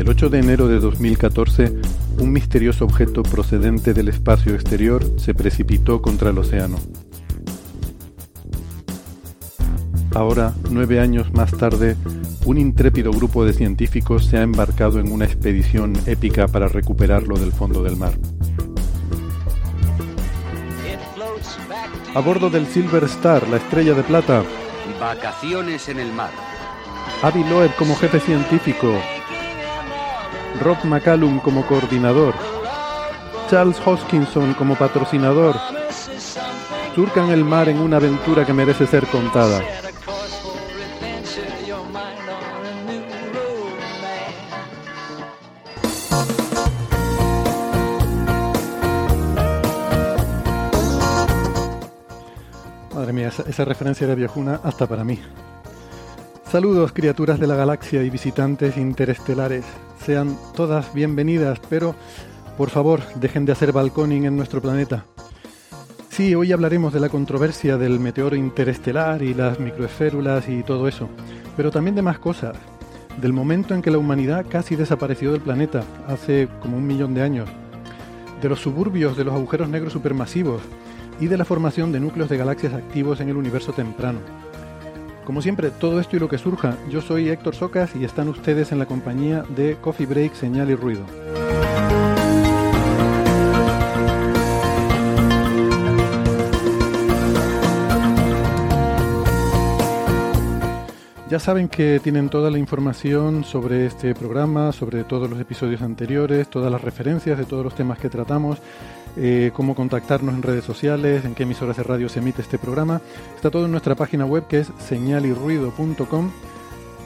El 8 de enero de 2014, un misterioso objeto procedente del espacio exterior se precipitó contra el océano. Ahora, nueve años más tarde, un intrépido grupo de científicos se ha embarcado en una expedición épica para recuperarlo del fondo del mar. A bordo del Silver Star, la estrella de plata. Vacaciones en el mar. Avi Loeb como jefe científico, Rob McCallum como coordinador, Charles Hoskinson como patrocinador, surcan el mar en una aventura que merece ser contada. Madre mía, esa, esa referencia era viejuna hasta para mí. Saludos criaturas de la galaxia y visitantes interestelares. Sean todas bienvenidas, pero por favor dejen de hacer balconing en nuestro planeta. Sí, hoy hablaremos de la controversia del meteoro interestelar y las microesférulas y todo eso, pero también de más cosas. Del momento en que la humanidad casi desapareció del planeta, hace como un millón de años. De los suburbios de los agujeros negros supermasivos y de la formación de núcleos de galaxias activos en el universo temprano. Como siempre, todo esto y lo que surja, yo soy Héctor Socas y están ustedes en la compañía de Coffee Break, Señal y Ruido. Ya saben que tienen toda la información sobre este programa, sobre todos los episodios anteriores, todas las referencias de todos los temas que tratamos, eh, cómo contactarnos en redes sociales, en qué emisoras de radio se emite este programa. Está todo en nuestra página web que es señalirruido.com.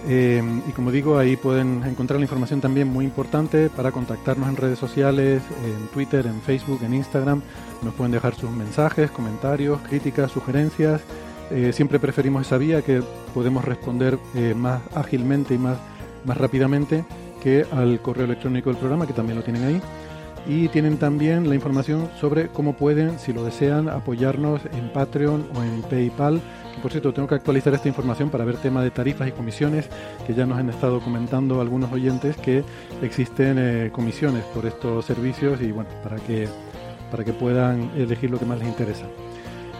Eh, y como digo, ahí pueden encontrar la información también muy importante para contactarnos en redes sociales, en Twitter, en Facebook, en Instagram. Nos pueden dejar sus mensajes, comentarios, críticas, sugerencias. Eh, siempre preferimos esa vía que podemos responder más ágilmente y más, más rápidamente que al correo electrónico del programa, que también lo tienen ahí. Y tienen también la información sobre cómo pueden, si lo desean, apoyarnos en Patreon o en PayPal. Por cierto, tengo que actualizar esta información para ver tema de tarifas y comisiones, que ya nos han estado comentando algunos oyentes que existen eh, comisiones por estos servicios y bueno, para que, para que puedan elegir lo que más les interesa.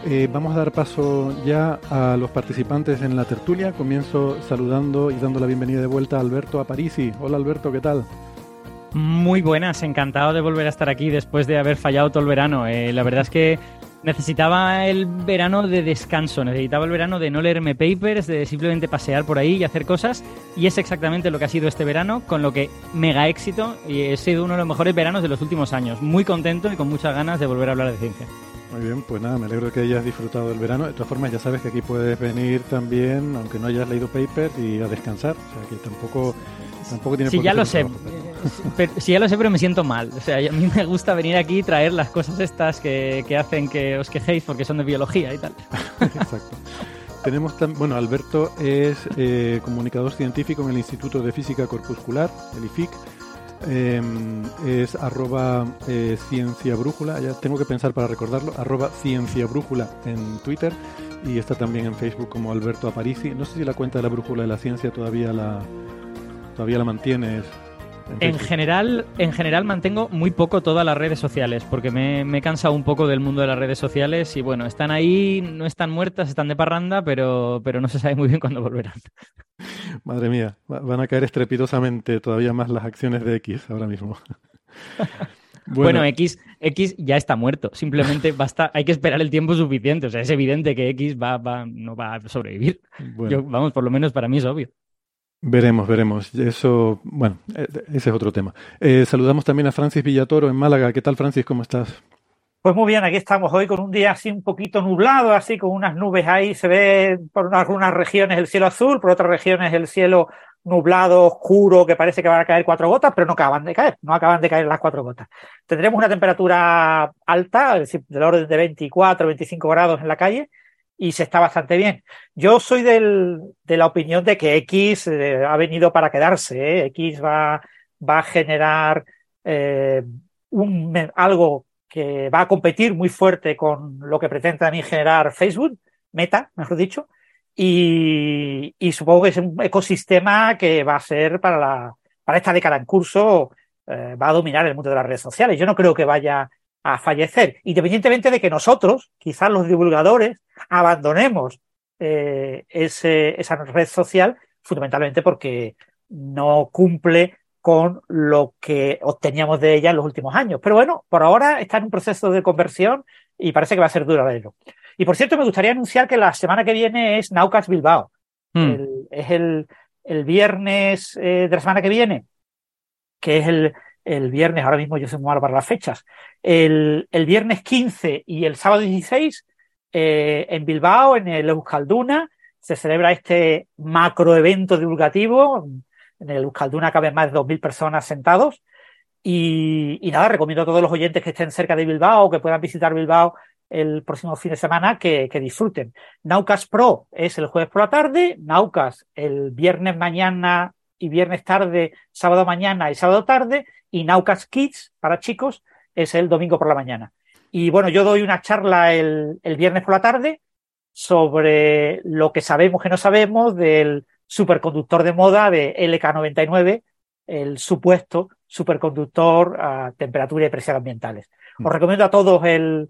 Eh, vamos a dar paso ya a los participantes en la tertulia. Comienzo saludando y dando la bienvenida de vuelta a Alberto Aparici. Hola Alberto, ¿qué tal? Muy buenas, encantado de volver a estar aquí después de haber fallado todo el verano. Eh, la verdad es que necesitaba el verano de descanso, necesitaba el verano de no leerme papers, de simplemente pasear por ahí y hacer cosas. Y es exactamente lo que ha sido este verano, con lo que mega éxito y ha sido uno de los mejores veranos de los últimos años. Muy contento y con muchas ganas de volver a hablar de ciencia. Muy bien, pues nada, me alegro que hayas disfrutado del verano. De todas formas, ya sabes que aquí puedes venir también, aunque no hayas leído papers, y a descansar. O sea, que tampoco, tampoco tiene Sí, por qué ya lo sé. trabajo, pero- sí, ya lo sé, pero me siento mal. O sea, a mí me gusta venir aquí y traer las cosas estas que, que hacen que os quejéis porque son de biología y tal. Exacto. Tenemos bueno, Alberto es eh, comunicador científico en el Instituto de Física Corpuscular, el IFIC. Eh, es arroba eh, ciencia brújula, ya tengo que pensar para recordarlo, arroba ciencia brújula en Twitter y está también en Facebook como Alberto Aparici. No sé si la cuenta de la brújula de la ciencia todavía la todavía la mantienes. En general, en general mantengo muy poco todas las redes sociales, porque me, me he cansado un poco del mundo de las redes sociales y bueno, están ahí, no están muertas, están de parranda, pero, pero no se sabe muy bien cuándo volverán. Madre mía, va- van a caer estrepitosamente todavía más las acciones de X ahora mismo. Bueno, X, X ya está muerto, simplemente basta, hay que esperar el tiempo suficiente, o sea, es evidente que X va, va, no va a sobrevivir. bueno. Yo, vamos, por lo menos para mí es obvio. Veremos, veremos. Eso, bueno, eh, ese es otro tema. Eh, saludamos también a Francis Villatoro en Málaga. ¿Qué tal, Francis? ¿Cómo estás? Pues muy bien, aquí estamos hoy con un día así un poquito nublado, así con unas nubes ahí, se ve por algunas regiones el cielo azul, por otras regiones el cielo nublado, oscuro, que parece que van a caer cuatro gotas, pero no acaban de caer, no acaban de caer las cuatro gotas. Tendremos una temperatura alta, es decir, del orden de 24, 25 grados en la calle, y se está bastante bien. Yo soy del, de la opinión de que X eh, ha venido para quedarse, ¿eh? X va, va a generar eh, un, algo que va a competir muy fuerte con lo que pretende también generar Facebook, Meta, mejor dicho, y, y, supongo que es un ecosistema que va a ser para, la, para esta década en curso, va a dominar el mundo de las redes sociales. Yo no creo que vaya a fallecer, independientemente de que nosotros, quizás los divulgadores, abandonemos eh, ese, esa red social, fundamentalmente porque no cumple con lo que obteníamos de ella en los últimos años. Pero bueno, por ahora está en un proceso de conversión y parece que va a ser duradero. Y por cierto, me gustaría anunciar que la semana que viene es Naucas Bilbao. Hmm. es el, el viernes eh, de la semana que viene, que es el, el viernes, ahora mismo yo soy muy malo para las fechas, el, viernes 15 y el sábado 16 eh, en Bilbao, en el Euskalduna, se celebra este macro evento divulgativo en el Euskalduna caben más de 2.000 personas sentados. Y, y, nada, recomiendo a todos los oyentes que estén cerca de Bilbao o que puedan visitar Bilbao el próximo fin de semana que, que, disfruten. Naucas Pro es el jueves por la tarde, Naucas el viernes mañana y viernes tarde, sábado mañana y sábado tarde, y Naucas Kids para chicos es el domingo por la mañana. Y bueno, yo doy una charla el, el viernes por la tarde sobre lo que sabemos que no sabemos del superconductor de moda de LK99, el supuesto superconductor a temperatura y presión ambientales. Os mm. recomiendo a todos el,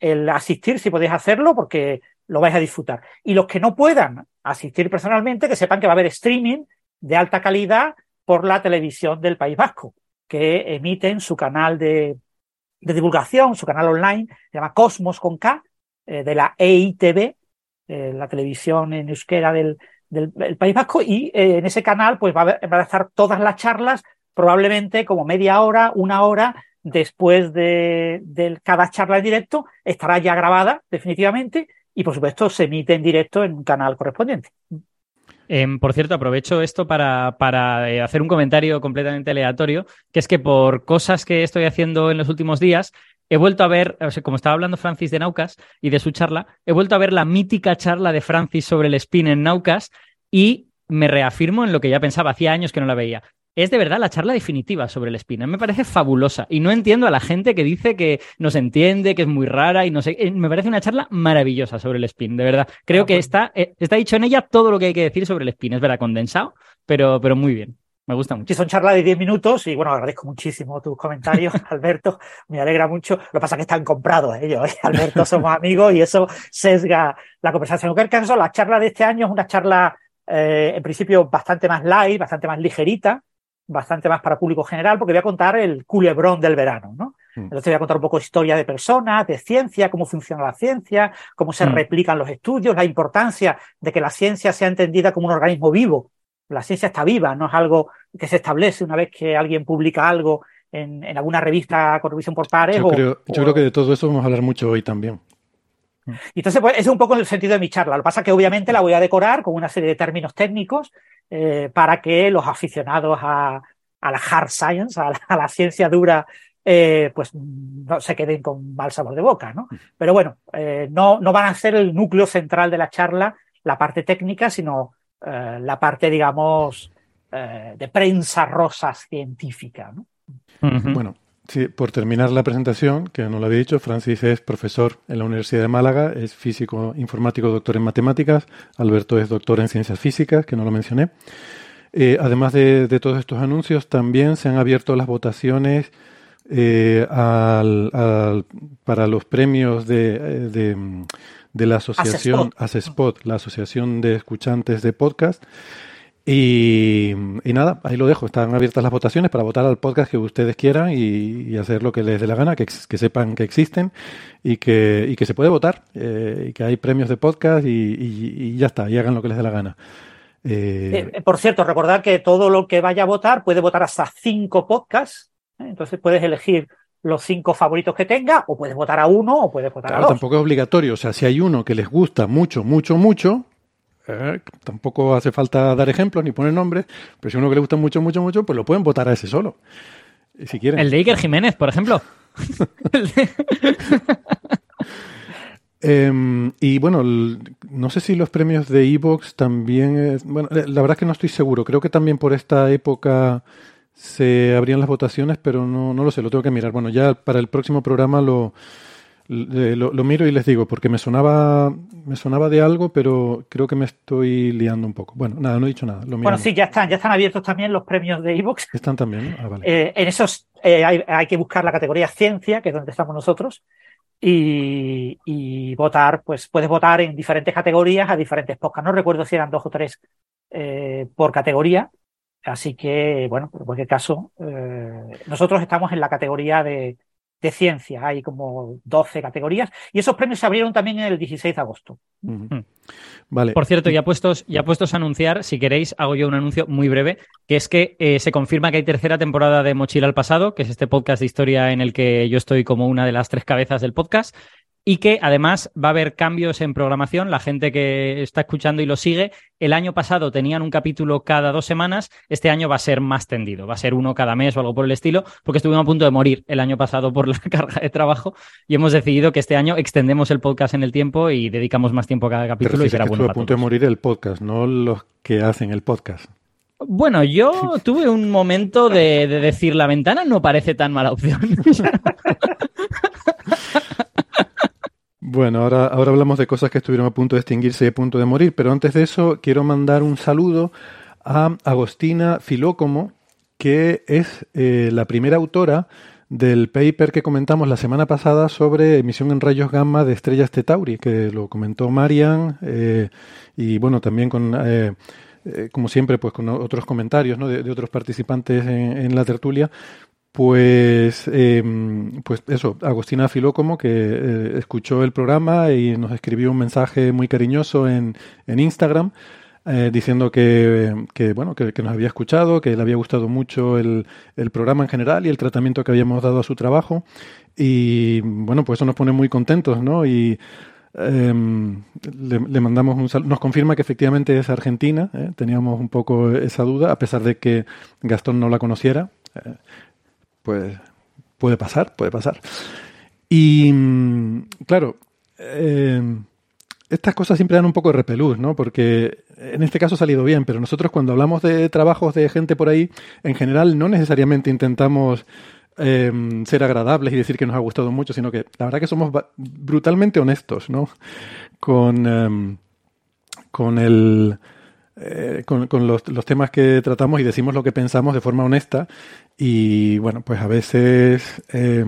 el asistir si podéis hacerlo porque lo vais a disfrutar. Y los que no puedan asistir personalmente, que sepan que va a haber streaming de alta calidad por la televisión del País Vasco, que emiten su canal de, de divulgación, su canal online, se llama Cosmos con K, eh, de la EITV, eh, la televisión en euskera del, del, País Vasco y eh, en ese canal pues va a, estar todas las charlas, probablemente como media hora, una hora después de, de, cada charla en directo, estará ya grabada definitivamente y por supuesto se emite en directo en un canal correspondiente. Eh, por cierto, aprovecho esto para, para eh, hacer un comentario completamente aleatorio, que es que por cosas que estoy haciendo en los últimos días, he vuelto a ver, o sea, como estaba hablando Francis de Naucas y de su charla, he vuelto a ver la mítica charla de Francis sobre el spin en Naucas y me reafirmo en lo que ya pensaba, hacía años que no la veía. Es de verdad la charla definitiva sobre el spin. Me parece fabulosa y no entiendo a la gente que dice que no se entiende, que es muy rara y no sé. Eh, me parece una charla maravillosa sobre el spin, de verdad. Creo ah, que pues está, eh, está dicho en ella todo lo que hay que decir sobre el spin. Es verdad, condensado, pero, pero muy bien. Me gusta mucho. Sí, son charlas de 10 minutos y bueno, agradezco muchísimo tus comentarios, Alberto. Me alegra mucho. Lo que pasa es que están comprados ellos, ¿eh? Alberto, somos amigos y eso sesga la conversación. En cualquier caso, la charla de este año es una charla, eh, en principio, bastante más light, bastante más ligerita, bastante más para público general, porque voy a contar el culebrón del verano, ¿no? Mm. Entonces voy a contar un poco historia de personas, de ciencia, cómo funciona la ciencia, cómo se mm. replican los estudios, la importancia de que la ciencia sea entendida como un organismo vivo, la ciencia está viva, no es algo que se establece una vez que alguien publica algo en, en alguna revista con revisión por pares. Yo, creo, yo creo que de todo eso vamos a hablar mucho hoy también. Y entonces, pues, ese es un poco el sentido de mi charla. Lo que pasa es que obviamente la voy a decorar con una serie de términos técnicos eh, para que los aficionados a, a la hard science, a la, a la ciencia dura, eh, pues no se queden con mal sabor de boca, ¿no? Pero bueno, eh, no, no van a ser el núcleo central de la charla, la parte técnica, sino la parte, digamos, de prensa rosa científica. ¿no? Uh -huh. Bueno, sí, por terminar la presentación, que no lo había dicho, Francis es profesor en la Universidad de Málaga, es físico informático, doctor en matemáticas, Alberto es doctor en ciencias físicas, que no lo mencioné. Eh, además de, de, todos estos anuncios, también se han abierto las votaciones eh, al, al, para los premios de, de de la asociación ASESPOT, la Asociación de Escuchantes de Podcast. Y, y, nada, ahí lo dejo. Están abiertas las votaciones para votar al podcast que ustedes quieran y, y hacer lo que les dé la gana, que, que sepan que existen y que, y que se puede votar, eh, y que hay premios de podcast y, y, ya está, y hagan lo que les dé la gana. Eh... Eh, por cierto, recordar que todo lo que vaya a votar puede votar hasta cinco podcasts. ¿eh? Entonces puedes elegir los cinco favoritos que tenga, o puedes votar a uno o puedes votar Claro, a dos. tampoco es obligatorio. O sea, si hay uno que les gusta mucho, mucho, mucho, eh, tampoco hace falta dar ejemplos ni poner nombres, pero si uno que le gusta mucho, mucho, mucho, pues lo pueden votar a ese solo. Si quieren. El de Iker Jiménez, por ejemplo. De- Eh, y bueno, no sé si los premios de Evox también. es- bueno, eh, la verdad es que no estoy seguro. Creo que también por esta época se abrían las votaciones, pero no, no lo sé, lo tengo que mirar. Bueno, ya para el próximo programa lo, lo, lo miro y les digo, porque me sonaba, me sonaba de algo, pero creo que me estoy liando un poco. Bueno, nada, no he dicho nada. Lo Bueno, sí, ya están, ya están abiertos también los premios de Evox. Están también. Ah, vale. Eh, en esos eh, hay, hay que buscar la categoría ciencia, que es donde estamos nosotros, y, y votar, pues puedes votar en diferentes categorías a diferentes podcasts. No recuerdo si eran dos o tres eh, por categoría. Así que, bueno, en cualquier caso, nosotros estamos en la categoría de, de ciencia. Hay como 12 categorías. Y esos premios se abrieron también el 16 de agosto. Mm. Vale. Por cierto, ya puestos, ya puestos a anunciar, si queréis, hago yo un anuncio muy breve, que es que eh, se confirma que hay tercera temporada de Mochila al Pasado, que es este podcast de historia en el que yo estoy como una de las tres cabezas del podcast, y que además va a haber cambios en programación. La gente que está escuchando y lo sigue, el año pasado tenían un capítulo cada dos semanas, este año va a ser más tendido, va a ser uno cada mes o algo por el estilo, porque estuvimos a punto de morir el año pasado por la carga de trabajo y hemos decidido que este año extendemos el podcast en el tiempo y dedicamos más tiempo a cada capítulo y refieres será que bueno estuvo para a punto de morir el podcast, no los que hacen el podcast. Bueno, yo tuve un momento de, de decir la ventana no parece tan mala opción. Bueno, ahora, ahora hablamos de cosas que estuvieron a punto de extinguirse y a punto de morir, pero antes de eso quiero mandar un saludo a Agostina Filócomo, que es eh, la primera autora del paper que comentamos la semana pasada sobre emisión en rayos gamma de estrellas Tetauri, que lo comentó Marian eh, y bueno, también con, eh, como siempre, pues con otros comentarios de, otros participantes en la tertulia. Pues, eh, pues eso, Agostina Filócomo, que eh, escuchó el programa y nos escribió un mensaje muy cariñoso en, en Instagram, eh, diciendo que, que, bueno, que, nos había escuchado, que le había gustado mucho el, el programa en general y el tratamiento que habíamos dado a su trabajo. Y bueno, pues eso nos pone muy contentos, ¿no? Y em, le, le mandamos un saludo. Nos confirma que efectivamente es argentina. ¿eh? Teníamos un poco esa duda, a pesar de que Gastón no la conociera. Pues puede pasar, puede pasar. Y mm, claro, eh, estas cosas siempre dan un poco de repelús, ¿no? Porque en este caso ha salido bien, pero nosotros cuando hablamos de trabajos de gente por ahí, en general no necesariamente intentamos eh, ser agradables y decir que nos ha gustado mucho, sino que la verdad que somos brutalmente honestos, ¿no? Con, em, con el... eh, con, los, temas que tratamos y decimos lo que pensamos de forma honesta y bueno, pues a veces eh,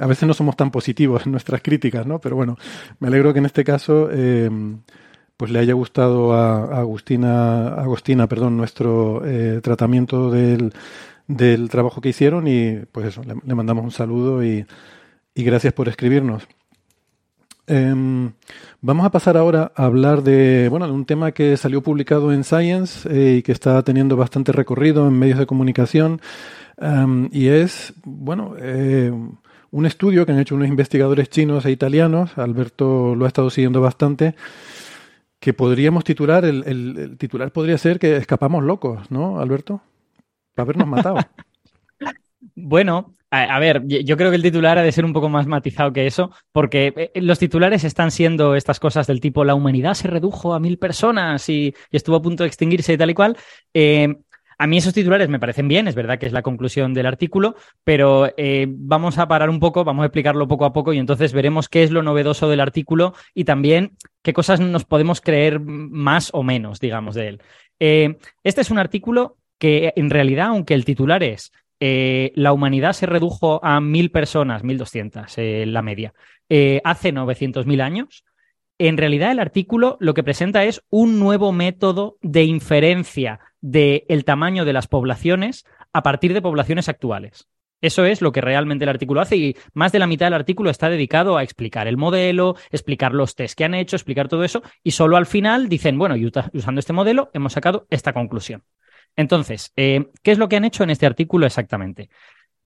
a veces no somos tan positivos en nuestras críticas, ¿no? Pero bueno, me alegro que en este caso eh, pues le haya gustado a, a Agustina, Agostina, perdón, nuestro eh, tratamiento del, del trabajo que hicieron y pues eso, le, le mandamos un saludo y, y gracias por escribirnos. Em, vamos a pasar ahora a hablar de, bueno, de un tema que salió publicado en Science eh, y que está teniendo bastante recorrido en medios de comunicación em, y es, bueno, eh, un estudio que han hecho unos investigadores chinos e italianos, Alberto lo ha estado siguiendo bastante, que podríamos titular, el, el- el titular podría ser que escapamos locos, ¿no, Alberto? Para habernos matado. Bueno, a, ver, yo creo que el titular ha de ser un poco más matizado que eso, porque eh, los titulares están siendo estas cosas del tipo la humanidad se redujo a mil personas y, estuvo a punto de extinguirse y tal y cual. Eh, a mí esos titulares me parecen bien, es verdad que es la conclusión del artículo, pero eh, vamos a parar un poco, vamos a explicarlo poco a poco y entonces veremos qué es lo novedoso del artículo y también qué cosas nos podemos creer más o menos, digamos, de él. Eh, este es un artículo que en realidad, aunque el titular es eh, la humanidad se redujo a mil personas, 1200 eh, la media, eh, hace 900.000 años. En realidad, el artículo lo que presenta es un nuevo método de inferencia del tamaño de las poblaciones a partir de poblaciones actuales. Eso es lo que realmente el artículo hace y más de la mitad del artículo está dedicado a explicar el modelo, explicar los test que han hecho, explicar todo eso y solo al final dicen, bueno, usando este modelo hemos sacado esta conclusión. Entonces, eh, ¿qué es lo que han hecho en este artículo exactamente?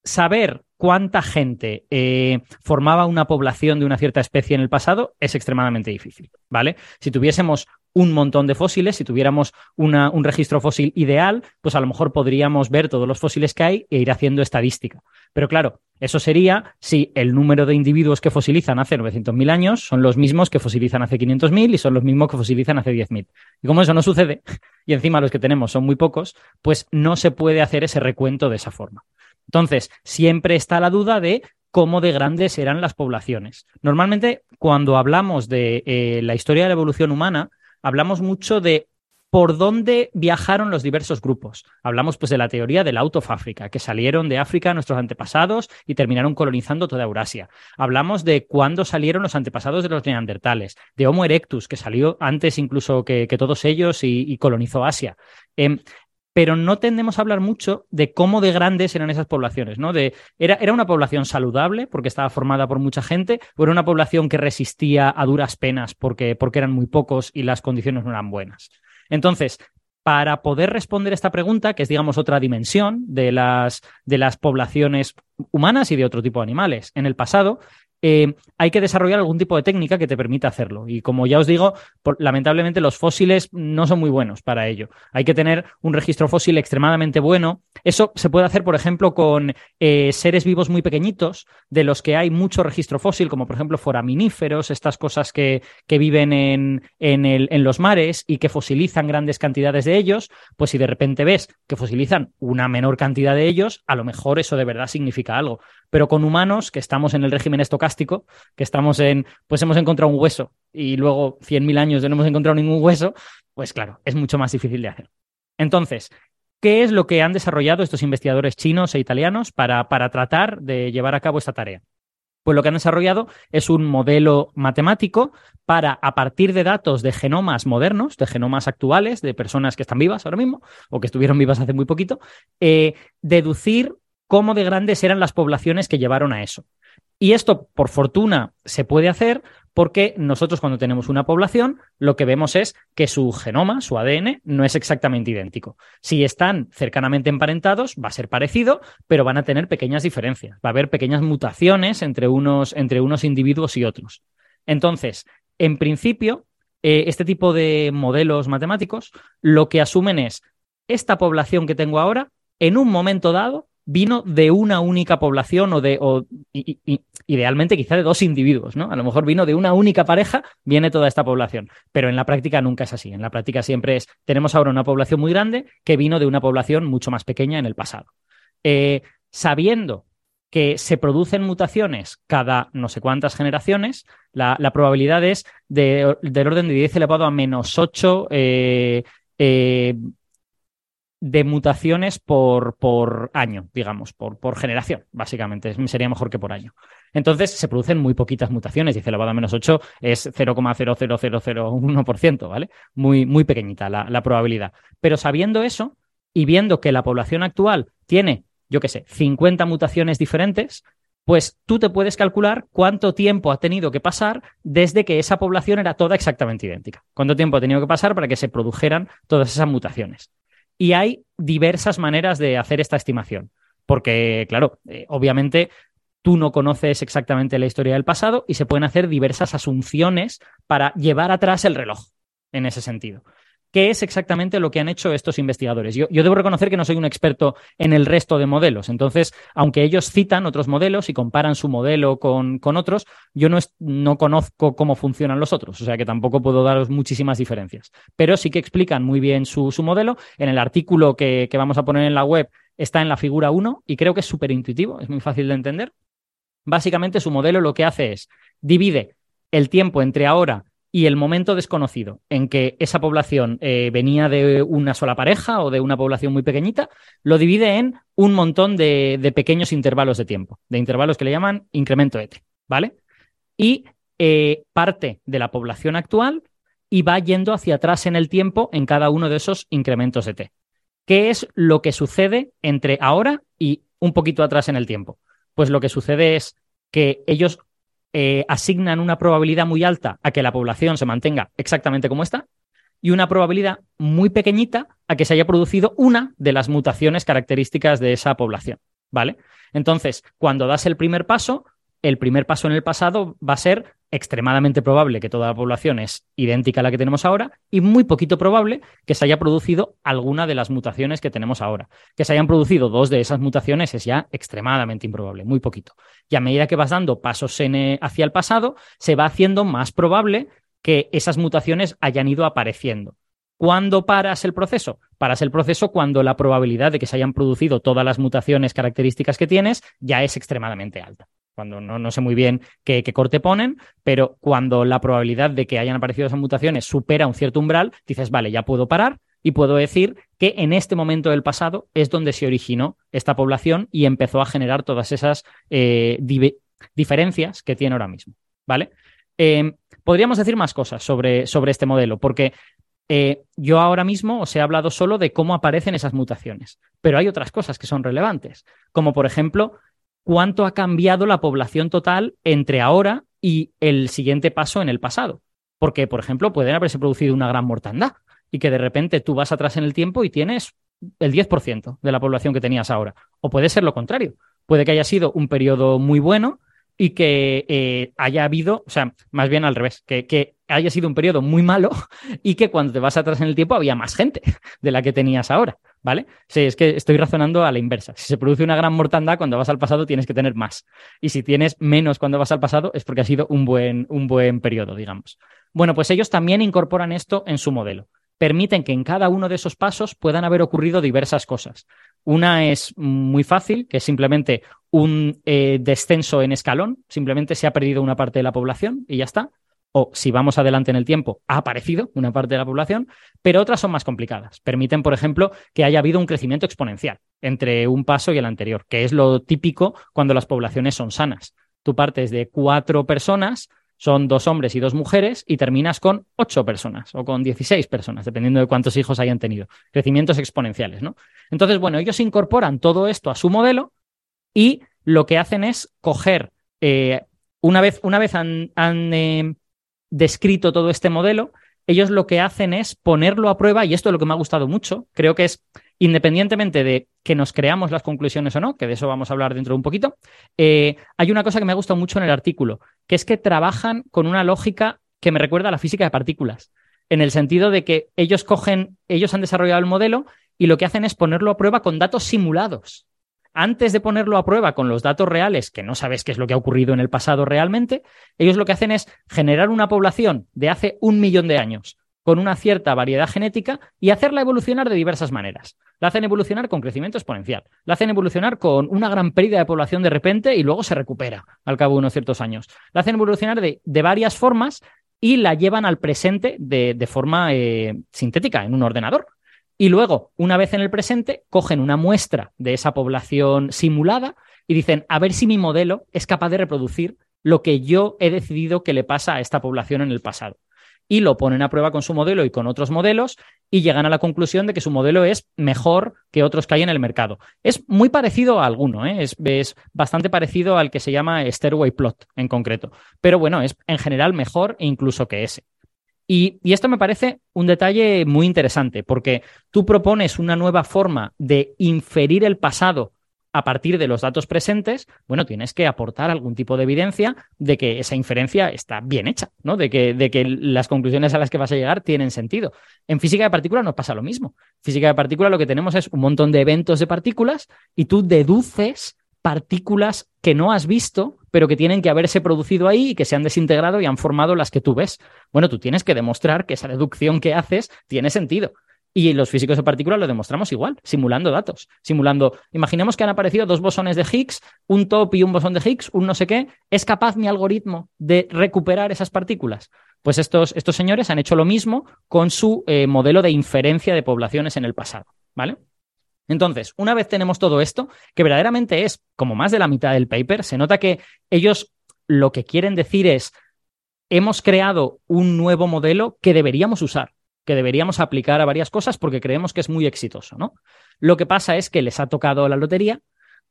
Saber cuánta gente eh, formaba una población de una cierta especie en el pasado es extremadamente difícil, ¿vale? Si tuviésemos un montón de fósiles, si tuviéramos un registro fósil ideal, pues a lo mejor podríamos ver todos los fósiles que hay e ir haciendo estadística. Pero claro, eso sería si el número de individuos que fosilizan hace 900.000 años son los mismos que fosilizan hace 500.000 y son los mismos que fosilizan hace 10.000. Y como eso no sucede, y encima los que tenemos son muy pocos, pues no se puede hacer ese recuento de esa forma. Entonces, siempre está la duda de cómo de grandes eran las poblaciones. Normalmente, cuando hablamos de eh, la historia de la evolución humana, hablamos mucho de por dónde viajaron los diversos grupos. Hablamos pues de la teoría del out of Africa, que salieron de África nuestros antepasados y terminaron colonizando toda Eurasia. Hablamos de cuándo salieron los antepasados de los neandertales, de Homo erectus, que salió antes incluso que, todos ellos y, colonizó Asia. Em, pero no tendemos a hablar mucho de cómo de grandes eran esas poblaciones, ¿no? De, era, era, una población saludable porque estaba formada por mucha gente, o era una población que resistía a duras penas porque, porque eran muy pocos y las condiciones no eran buenas. Entonces, para poder responder esta pregunta, que es, digamos, otra dimensión de las, de las poblaciones humanas y de otro tipo de animales en el pasado, eh, hay que desarrollar algún tipo de técnica que te permita hacerlo. Y como ya os digo, lamentablemente los fósiles no son muy buenos para ello. Hay que tener un registro fósil extremadamente bueno. Eso se puede hacer, por ejemplo, con eh, seres vivos muy pequeñitos, de los que hay mucho registro fósil, como por ejemplo foraminíferos, estas cosas que, que viven en, en, los mares y que fosilizan grandes cantidades de ellos. Pues si de repente ves que fosilizan una menor cantidad de ellos, a lo mejor eso de verdad significa algo pero con humanos que estamos en el régimen estocástico, que estamos en, pues hemos encontrado un hueso y luego 100.000 años no hemos encontrado ningún hueso, pues claro, es mucho más difícil de hacer. Entonces, ¿qué es lo que han desarrollado estos investigadores chinos e italianos para, para tratar de llevar a cabo esta tarea? Pues lo que han desarrollado es un modelo matemático para, a partir de datos de genomas modernos, de genomas actuales, de personas que están vivas ahora mismo o que estuvieron vivas hace muy poquito, eh, deducir cómo de grandes eran las poblaciones que llevaron a eso. Y esto, por fortuna, se puede hacer porque nosotros cuando tenemos una población, lo que vemos es que su genoma, su ADN, no es exactamente idéntico. Si están cercanamente emparentados, va a ser parecido, pero van a tener pequeñas diferencias. Va a haber pequeñas mutaciones entre unos, entre unos individuos y otros. Entonces, en principio, eh, este tipo de modelos matemáticos lo que asumen es esta población que tengo ahora, en un momento dado, vino de una única población o de, o, idealmente quizá de dos individuos, ¿no? A lo mejor vino de una única pareja, viene toda esta población, pero en la práctica nunca es así. En la práctica siempre es, tenemos ahora una población muy grande que vino de una población mucho más pequeña en el pasado. Eh, sabiendo que se producen mutaciones cada no sé cuántas generaciones, la, probabilidad es de, del orden de 10 elevado a menos 8 eh, eh, de mutaciones por, por año, digamos, por, por, generación, básicamente. Sería mejor que por año. Entonces, se producen muy poquitas mutaciones. Dice elevado a menos 8 es 0,00001%, ¿vale? Muy, muy pequeñita la, la probabilidad. Pero sabiendo eso y viendo que la población actual tiene, yo qué sé, 50 mutaciones diferentes, pues tú te puedes calcular cuánto tiempo ha tenido que pasar desde que esa población era toda exactamente idéntica. Cuánto tiempo ha tenido que pasar para que se produjeran todas esas mutaciones. Y hay diversas maneras de hacer esta estimación, porque, claro, eh, obviamente tú no conoces exactamente la historia del pasado y se pueden hacer diversas asunciones para llevar atrás el reloj en ese sentido. ¿Qué es exactamente lo que han hecho estos investigadores? Yo, debo reconocer que no soy un experto en el resto de modelos. Entonces, aunque ellos citan otros modelos y comparan su modelo con, otros, yo no, no, conozco cómo funcionan los otros. O sea que tampoco puedo daros muchísimas diferencias. Pero sí que explican muy bien su, modelo. En el artículo que, que vamos a poner en la web está en la figura 1 y creo que es súper intuitivo, es muy fácil de entender. Básicamente su modelo lo que hace es divide el tiempo entre ahora y el momento desconocido en que esa población eh, venía de una sola pareja o de una población muy pequeñita, lo divide en un montón de, pequeños intervalos de tiempo, de intervalos que le llaman incremento ET, ¿vale? Y eh, parte de la población actual y va yendo hacia atrás en el tiempo en cada uno de esos incrementos de T. ¿Qué es lo que sucede entre ahora y un poquito atrás en el tiempo? Pues lo que sucede es que ellos eh, asignan una probabilidad muy alta a que la población se mantenga exactamente como está y una probabilidad muy pequeñita a que se haya producido una de las mutaciones características de esa población. ¿vale? Entonces, cuando das el primer paso, el primer paso en el pasado va a ser extremadamente probable que toda la población es idéntica a la que tenemos ahora y muy poquito probable que se haya producido alguna de las mutaciones que tenemos ahora. Que se hayan producido dos de esas mutaciones es ya extremadamente improbable, muy poquito. Y a medida que vas dando pasos hacia el pasado, se va haciendo más probable que esas mutaciones hayan ido apareciendo. ¿Cuándo paras el proceso? Paras el proceso cuando la probabilidad de que se hayan producido todas las mutaciones características que tienes ya es extremadamente alta cuando no, sé muy bien qué, corte ponen, pero cuando la probabilidad de que hayan aparecido esas mutaciones supera un cierto umbral, dices, vale, ya puedo parar y puedo decir que en este momento del pasado es donde se originó esta población y empezó a generar todas esas eh, diferencias que tiene ahora mismo. ¿Vale? Em, podríamos decir más cosas sobre, sobre este modelo, porque eh, yo ahora mismo os he hablado solo de cómo aparecen esas mutaciones, pero hay otras cosas que son relevantes, como por ejemplo cuánto ha cambiado la población total entre ahora y el siguiente paso en el pasado. Porque, por ejemplo, pueden haberse producido una gran mortandad y que de repente tú vas atrás en el tiempo y tienes el 10% de la población que tenías ahora. O puede ser lo contrario. Puede que haya sido un periodo muy bueno y que eh, haya habido, o sea, más bien al revés, que, haya sido un periodo muy malo y que cuando te vas atrás en el tiempo había más gente de la que tenías ahora, ¿vale? Sí, es que estoy razonando a la inversa. Si se produce una gran mortandad, cuando vas al pasado tienes que tener más. Y si tienes menos cuando vas al pasado es porque ha sido un buen, un buen periodo, digamos. Bueno, pues ellos también incorporan esto en su modelo. Permiten que en cada uno de esos pasos puedan haber ocurrido diversas cosas. Una es muy fácil, que es simplemente un eh, descenso en escalón, simplemente se ha perdido una parte de la población y ya está. O si vamos adelante en el tiempo, ha aparecido una parte de la población, pero otras son más complicadas. Permiten, por ejemplo, que haya habido un crecimiento exponencial entre un paso y el anterior, que es lo típico cuando las poblaciones son sanas. Tú partes de cuatro personas, son dos hombres y dos mujeres y terminas con ocho personas o con dieciséis personas, dependiendo de cuántos hijos hayan tenido. Crecimientos exponenciales, ¿no? Entonces, bueno, ellos incorporan todo esto a su modelo y lo que hacen es coger, eh, una vez, una vez han, eh, descrito todo este modelo, ellos lo que hacen es ponerlo a prueba, y esto es lo que me ha gustado mucho, creo que es, independientemente de que nos creamos las conclusiones o no, que de eso vamos a hablar dentro de un poquito, eh, hay una cosa que me ha gustado mucho en el artículo, que es que trabajan con una lógica que me recuerda a la física de partículas, en el sentido de que ellos cogen, ellos han desarrollado el modelo y lo que hacen es ponerlo a prueba con datos simulados. Antes de ponerlo a prueba con los datos reales, que no sabes qué es lo que ha ocurrido en el pasado realmente, ellos lo que hacen es generar una población de hace un millón de años con una cierta variedad genética y hacerla evolucionar de diversas maneras. La hacen evolucionar con crecimiento exponencial, la hacen evolucionar con una gran pérdida de población de repente y luego se recupera al cabo de unos ciertos años. La hacen evolucionar de, varias formas y la llevan al presente de, forma eh, sintética en un ordenador. Y luego, una vez en el presente, cogen una muestra de esa población simulada y dicen, a ver si mi modelo es capaz de reproducir lo que yo he decidido que le pasa a esta población en el pasado y lo ponen a prueba con su modelo y con otros modelos y llegan a la conclusión de que su modelo es mejor que otros que hay en el mercado. Es muy parecido a alguno, ¿eh? es, bastante parecido al que se llama Stairway Plot en concreto, pero bueno, es en general mejor incluso que ese. Y, esto me parece un detalle muy interesante, porque tú propones una nueva forma de inferir el pasado a partir de los datos presentes, bueno, tienes que aportar algún tipo de evidencia de que esa inferencia está bien hecha, ¿no? De que, las conclusiones a las que vas a llegar tienen sentido. En física de partículas nos pasa lo mismo. Física de partículas lo que tenemos es un montón de eventos de partículas y tú deduces partículas que no has visto, pero que tienen que haberse producido ahí y que se han desintegrado y han formado las que tú ves. Bueno, tú tienes que demostrar que esa deducción que haces tiene sentido. Y los físicos de partículas lo demostramos igual, simulando datos, simulando. Imaginemos que han aparecido dos bosones de Higgs, un top y un bosón de Higgs, un no sé qué. ¿Es capaz mi algoritmo de recuperar esas partículas? Pues estos, estos señores han hecho lo mismo con su eh, modelo de inferencia de poblaciones en el pasado, ¿vale? Entonces, una vez tenemos todo esto, que verdaderamente es como más de la mitad del paper, se nota que ellos lo que quieren decir es, hemos creado un nuevo modelo que deberíamos usar que deberíamos aplicar a varias cosas porque creemos que es muy exitoso, ¿no? Lo que pasa es que les ha tocado la lotería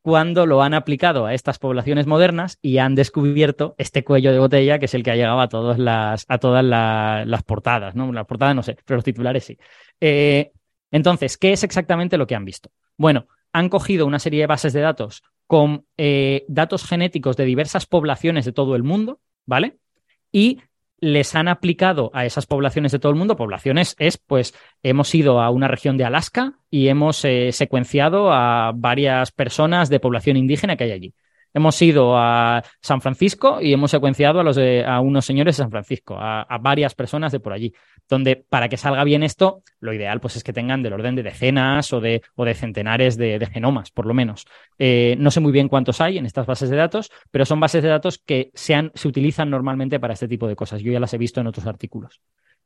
cuando lo han aplicado a estas poblaciones modernas y han descubierto este cuello de botella que es el que ha llegado a todas las, a todas las portadas, ¿no? Las portadas no sé, pero los titulares sí. Eh, entonces, ¿qué es exactamente lo que han visto? Bueno, han cogido una serie de bases de datos con eh, datos genéticos de diversas poblaciones de todo el mundo, ¿vale? Y les han aplicado a esas poblaciones de todo el mundo, poblaciones es, pues, hemos ido a una región de Alaska y hemos eh, secuenciado a varias personas de población indígena que hay allí. Hemos ido a San Francisco y hemos secuenciado a, los a unos señores de San Francisco, a, varias personas de por allí. Donde para que salga bien esto, lo ideal pues es que tengan del orden de decenas o de, o de centenares de, genomas, por lo menos. Eh, no sé muy bien cuántos hay en estas bases de datos, pero son bases de datos que se, se utilizan normalmente para este tipo de cosas. Yo ya las he visto en otros artículos.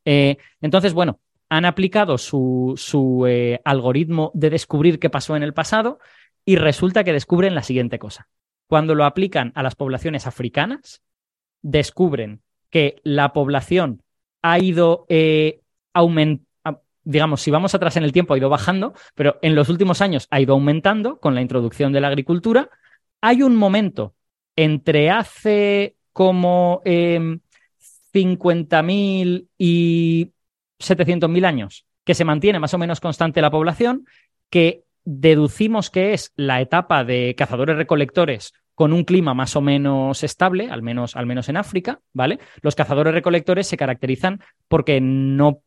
Eh, entonces, bueno, han aplicado su, su eh, algoritmo de descubrir qué pasó en el pasado y resulta que descubren la siguiente cosa cuando lo aplican a las poblaciones africanas, descubren que la población ha ido eh, aumentando, digamos, si vamos atrás en el tiempo ha ido bajando, pero en los últimos años ha ido aumentando con la introducción de la agricultura. Hay un momento entre hace como 50.000 em, y 700.000 años que se mantiene más o menos constante la población, que deducimos que es la etapa de cazadores-recolectores con un clima más o menos estable, al menos, al menos en África, ¿vale? Los cazadores-recolectores se caracterizan porque no,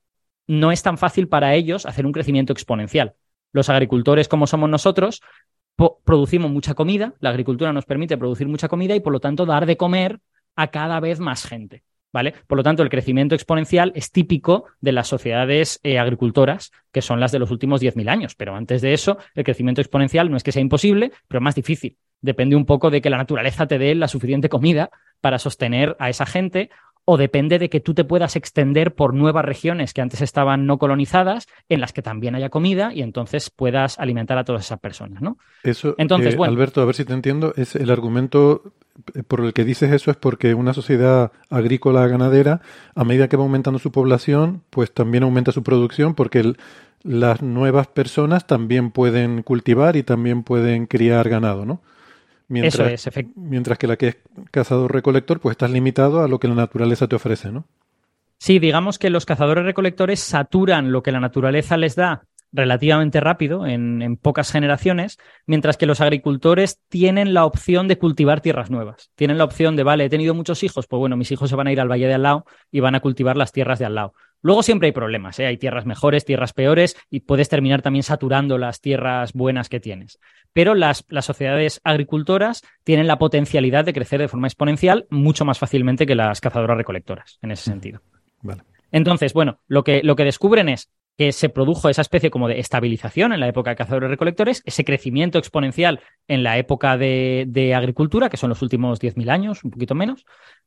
no es tan fácil para ellos hacer un crecimiento exponencial. Los agricultores, como somos nosotros, producimos mucha comida, la agricultura nos permite producir mucha comida y por lo tanto dar de comer a cada vez más gente. ¿Vale? Por lo tanto, el crecimiento exponencial es típico de las sociedades eh, agricultoras, que son las de los últimos 10.000 años. Pero antes de eso, el crecimiento exponencial no es que sea imposible, pero es más difícil. Depende un poco de que la naturaleza te dé la suficiente comida para sostener a esa gente o depende de que tú te puedas extender por nuevas regiones que antes estaban no colonizadas, en las que también haya comida y entonces puedas alimentar a todas esas personas, ¿no? Eso, entonces, eh, Alberto, a ver si te entiendo, es el argumento por el que dices eso es porque una sociedad agrícola ganadera, a medida que va aumentando su población, pues también aumenta su producción porque las nuevas personas también pueden cultivar y también pueden criar ganado, ¿no? Mientras, Eso es, mientras que la que es cazador-recolector, pues estás limitado a lo que la naturaleza te ofrece, ¿no? Sí, digamos que los cazadores-recolectores saturan lo que la naturaleza les da relativamente rápido, en, pocas generaciones, mientras que los agricultores tienen la opción de cultivar tierras nuevas. Tienen la opción de, vale, he tenido muchos hijos, pues bueno, mis hijos se van a ir al valle de al lado y van a cultivar las tierras de al lado. Luego siempre hay problemas, ¿eh? hay tierras mejores, tierras peores y puedes terminar también saturando las tierras buenas que tienes. Pero las, las sociedades agricultoras tienen la potencialidad de crecer de forma exponencial mucho más fácilmente que las cazadoras recolectoras, en ese sentido. Vale. Entonces, bueno, lo que, lo que descubren es que se produjo esa especie como de estabilización en la época de cazadores-recolectores, ese crecimiento exponencial en la época de, agricultura, que son los últimos 10.000 años, un poquito menos,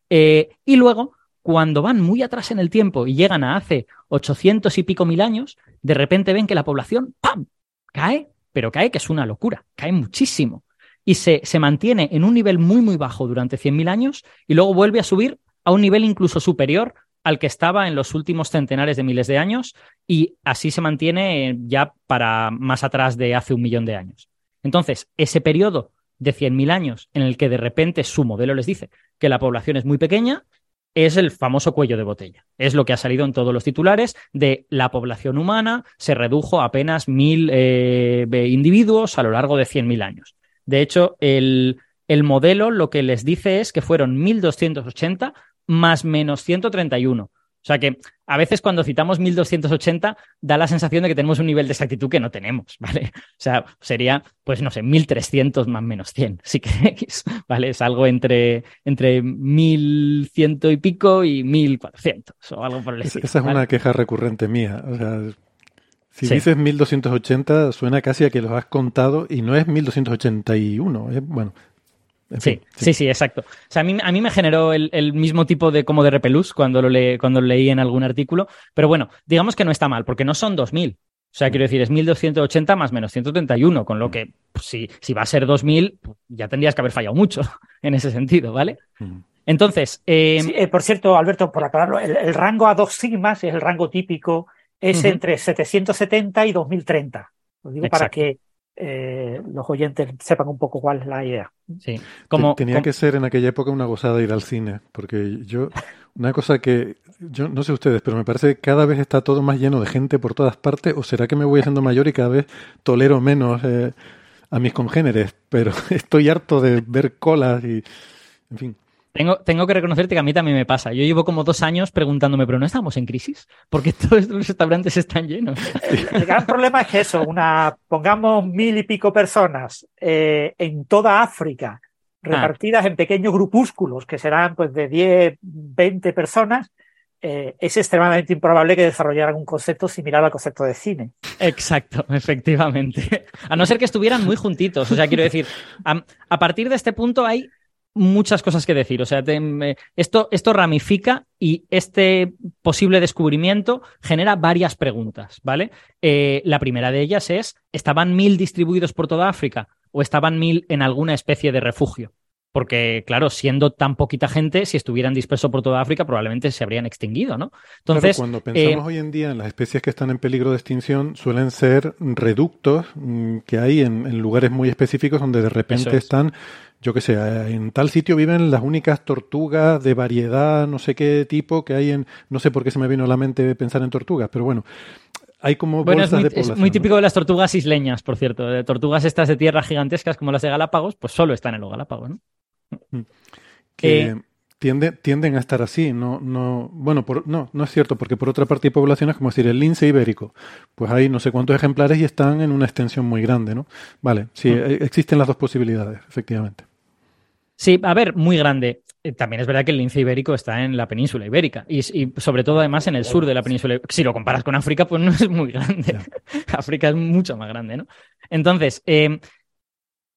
eh, y luego, cuando van muy atrás en el tiempo y llegan a hace 800 y pico mil años, de repente ven que la población, ¡pam!, cae, pero cae que es una locura, cae muchísimo. Y se, se mantiene en un nivel muy, muy bajo durante 100.000 años y luego vuelve a subir a un nivel incluso superior al que estaba en los últimos centenares de miles de años y así se mantiene ya para más atrás de hace un millón de años. Entonces, ese periodo de 100.000 años en el que de repente su modelo les dice que la población es muy pequeña, es el famoso cuello de botella. Es lo que ha salido en todos los titulares de la población humana se redujo a apenas mil eh, individuos a lo largo de 100.000 años. De hecho, el, el modelo lo que les dice es que fueron 1.280 más menos 131. O sea que a veces cuando citamos 1280 da la sensación de que tenemos un nivel de exactitud que no tenemos, ¿vale? O sea, sería, pues no sé, 1300 más menos 100, sí que X, ¿vale? Es algo entre, entre 1100 y pico y 1400 o algo por el estilo. Esa es una queja recurrente mía. O sea, si dices 1280 suena casi a que los has contado y no es 1281. Es, bueno, sí, sí, sí, exacto. O sea, a mí, a mí me generó el, mismo tipo de como de repelús cuando lo, le, cuando leí en algún artículo, pero bueno, digamos que no está mal, porque no son 2000. O sea, quiero decir, es 1280 más menos 131, con lo que pues, si, si va a ser 2000, pues, ya tendrías que haber fallado mucho en ese sentido, ¿vale? Entonces. Eh, eh, por cierto, Alberto, por aclararlo, el, rango a dos sigmas es el rango típico, es entre 770 y 2030. Lo digo para que eh, los oyentes sepan un poco cuál es la idea. Sí, como, tenía que ser en aquella época una gozada ir al cine, porque yo, una cosa que, yo no sé ustedes, pero me parece que cada vez está todo más lleno de gente por todas partes, o será que me voy haciendo mayor y cada vez tolero menos eh, a mis congéneres, pero estoy harto de ver colas y, en fin. Tengo, tengo, que reconocerte que a mí también me pasa. Yo llevo como dos años preguntándome, ¿pero no estamos en crisis? Porque todos los restaurantes están llenos. El gran problema es que eso, una, pongamos mil y pico personas eh, en toda África, repartidas ah. en pequeños grupúsculos, que serán pues de 10, 20 personas, eh, es extremadamente improbable que desarrollaran un concepto similar al concepto de cine. Exacto, efectivamente. A no ser que estuvieran muy juntitos. O sea, quiero decir, a, a partir de este punto hay muchas cosas que decir. O sea, esto, esto ramifica y este posible descubrimiento genera varias preguntas, ¿vale? Eh, la primera de ellas es, ¿estaban mil distribuidos por toda África o estaban mil en alguna especie de refugio? Porque, claro, siendo tan poquita gente, si estuvieran dispersos por toda África, probablemente se habrían extinguido, ¿no? Entonces, cuando pensamos eh, hoy en día en las especies que están en peligro de extinción, suelen ser reductos mm, que hay en, en lugares muy específicos donde de repente están yo qué sé, en tal sitio viven las únicas tortugas de variedad, no sé qué tipo que hay en, no sé por qué se me vino a la mente pensar en tortugas, pero bueno, hay como bueno, es muy, es muy típico de las tortugas isleñas, por cierto, de tortugas estas de tierra gigantescas como las de Galápagos, pues solo están en los Galápagos, ¿no? Mm. Que eh, tienden a estar así, no, no, bueno, no, no es cierto, porque por otra parte hay poblaciones como decir el lince ibérico, pues hay no sé cuántos ejemplares y están en una extensión muy grande, ¿no? Vale, sí, mm. eh, existen las dos posibilidades, efectivamente. Sí, a ver, muy grande. Eh, también es verdad que el lince ibérico está en la península ibérica y, sobre todo además en el sur de la península. Si lo comparas con África, pues no es muy grande. África es mucho más grande, ¿no? Entonces, eh,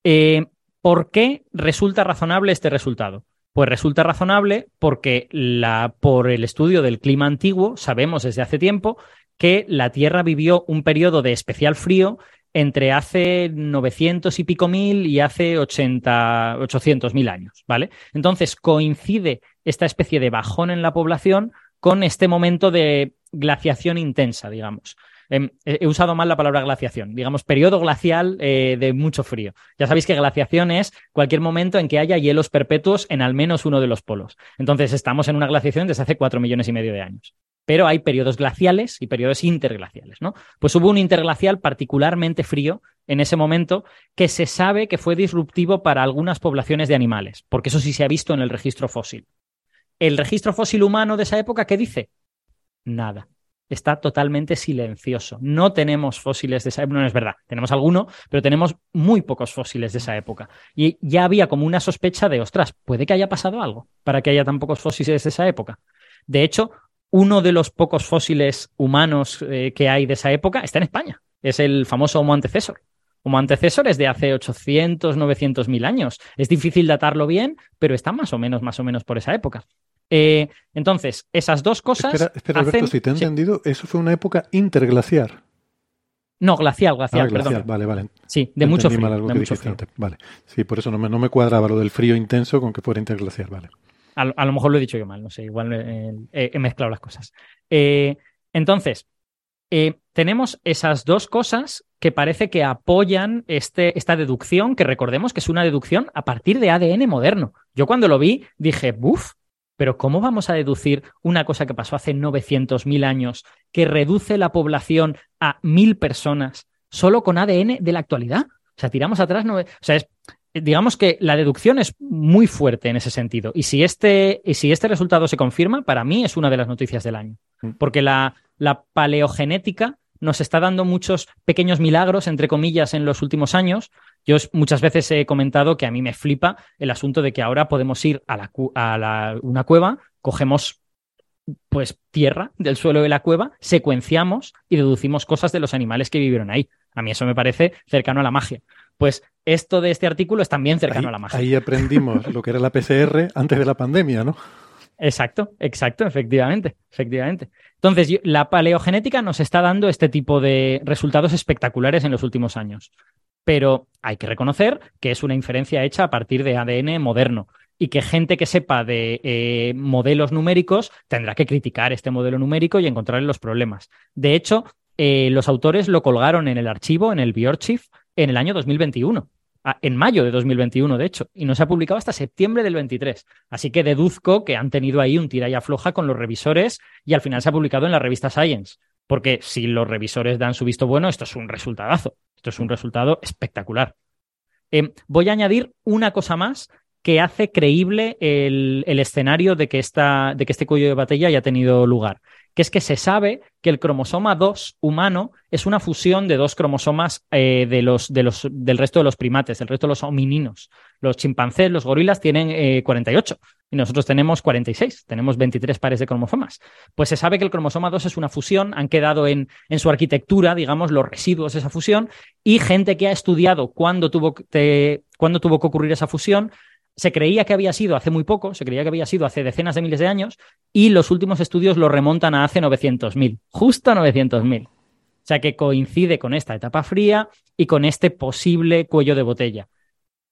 eh, ¿por qué resulta razonable este resultado? Pues resulta razonable porque la, por el estudio del clima antiguo sabemos desde hace tiempo que la Tierra vivió un periodo de especial frío entre hace 900 y pico mil y hace 80, 800 mil años, ¿vale? Entonces coincide esta especie de bajón en la población con este momento de glaciación intensa, digamos. Em, he usado mal la palabra glaciación, digamos, periodo glacial eh, de mucho frío. Ya sabéis que glaciación es cualquier momento en que haya hielos perpetuos en al menos uno de los polos. Entonces estamos en una glaciación desde hace cuatro millones y medio de años pero hay periodos glaciales y periodos interglaciales, ¿no? Pues hubo un interglacial particularmente frío en ese momento que se sabe que fue disruptivo para algunas poblaciones de animales, porque eso sí se ha visto en el registro fósil. El registro fósil humano de esa época, ¿qué dice? Nada. Está totalmente silencioso. No tenemos fósiles de esa época. No es verdad. Tenemos alguno, pero tenemos muy pocos fósiles de esa época. Y ya había como una sospecha de, ostras, puede que haya pasado algo para que haya tan pocos fósiles de esa época. De hecho, uno de los pocos fósiles humanos eh, que hay de esa época está en España. Es el famoso Homo antecesor. Homo antecesor es de hace 800, 900 mil años. Es difícil datarlo bien, pero está más o menos, más o menos por esa época. Eh, entonces, esas dos cosas. Espera, espera Alberto, si te he entendido, eso fue una época interglaciar. No, glacial, glacial, ah, glacial Vale, vale. Sí, de mucho frío. de mucho frío. Vale. Sí, por eso no me, no me cuadraba lo del frío intenso con que fuera interglaciar, vale. A, lo mejor lo he dicho yo mal, no sé, igual he mezclado las cosas. Eh, entonces, eh, tenemos esas dos cosas que parece que apoyan este, esta deducción, que recordemos que es una deducción a partir de ADN moderno. Yo cuando lo vi dije, buf, pero ¿cómo vamos a deducir una cosa que pasó hace 900.000 años, que reduce la población a mil personas solo con ADN de la actualidad? O sea, tiramos atrás, no, o sea, es, digamos que la deducción es muy fuerte en ese sentido. Y si este, y si este resultado se confirma, para mí es una de las noticias del año. Mm. Porque la, la paleogenética nos está dando muchos pequeños milagros, entre comillas, en los últimos años. Yo muchas veces he comentado que a mí me flipa el asunto de que ahora podemos ir a, la, a una cueva, cogemos pues tierra del suelo de la cueva, secuenciamos y deducimos cosas de los animales que vivieron ahí. A mí eso me parece cercano a la magia. Pues esto de este artículo es también cercano a la magia. Ahí aprendimos lo que era la PCR antes de la pandemia, ¿no? Exacto, exacto, efectivamente, efectivamente. Entonces, la paleogenética nos está dando este tipo de resultados espectaculares en los últimos años. Pero hay que reconocer que es una inferencia hecha a partir de ADN moderno y que gente que sepa de eh, modelos numéricos tendrá que criticar este modelo numérico y encontrarle los problemas. De hecho, eh, los autores lo colgaron en el archivo, en el Biorchief, en el año 2021. En mayo de 2021, de hecho, y no se ha publicado hasta septiembre del 23. Así que deduzco que han tenido ahí un tira y afloja con los revisores y al final se ha publicado en la revista Science. Porque si los revisores dan su visto bueno, esto es un resultadazo. Esto es un resultado espectacular. Eh, voy a añadir una cosa más que hace creíble el, escenario de que este cuello de batalla haya tenido lugar que es que se sabe que el cromosoma 2 humano es una fusión de dos cromosomas eh, de los, de los, del resto de los primates, del resto de los homininos. Los chimpancés, los gorilas tienen eh, 48 y nosotros tenemos 46, tenemos 23 pares de cromosomas. Pues se sabe que el cromosoma 2 es una fusión, han quedado en, en su arquitectura, digamos, los residuos de esa fusión y gente que ha estudiado cuándo tuvo, te, cuándo tuvo que ocurrir esa fusión se creía que había sido hace muy poco, se creía que había sido hace decenas de miles de años, y los últimos estudios lo remontan a hace 900.000, justo a 900.000. O sea que coincide con esta etapa fría y con este posible cuello de botella.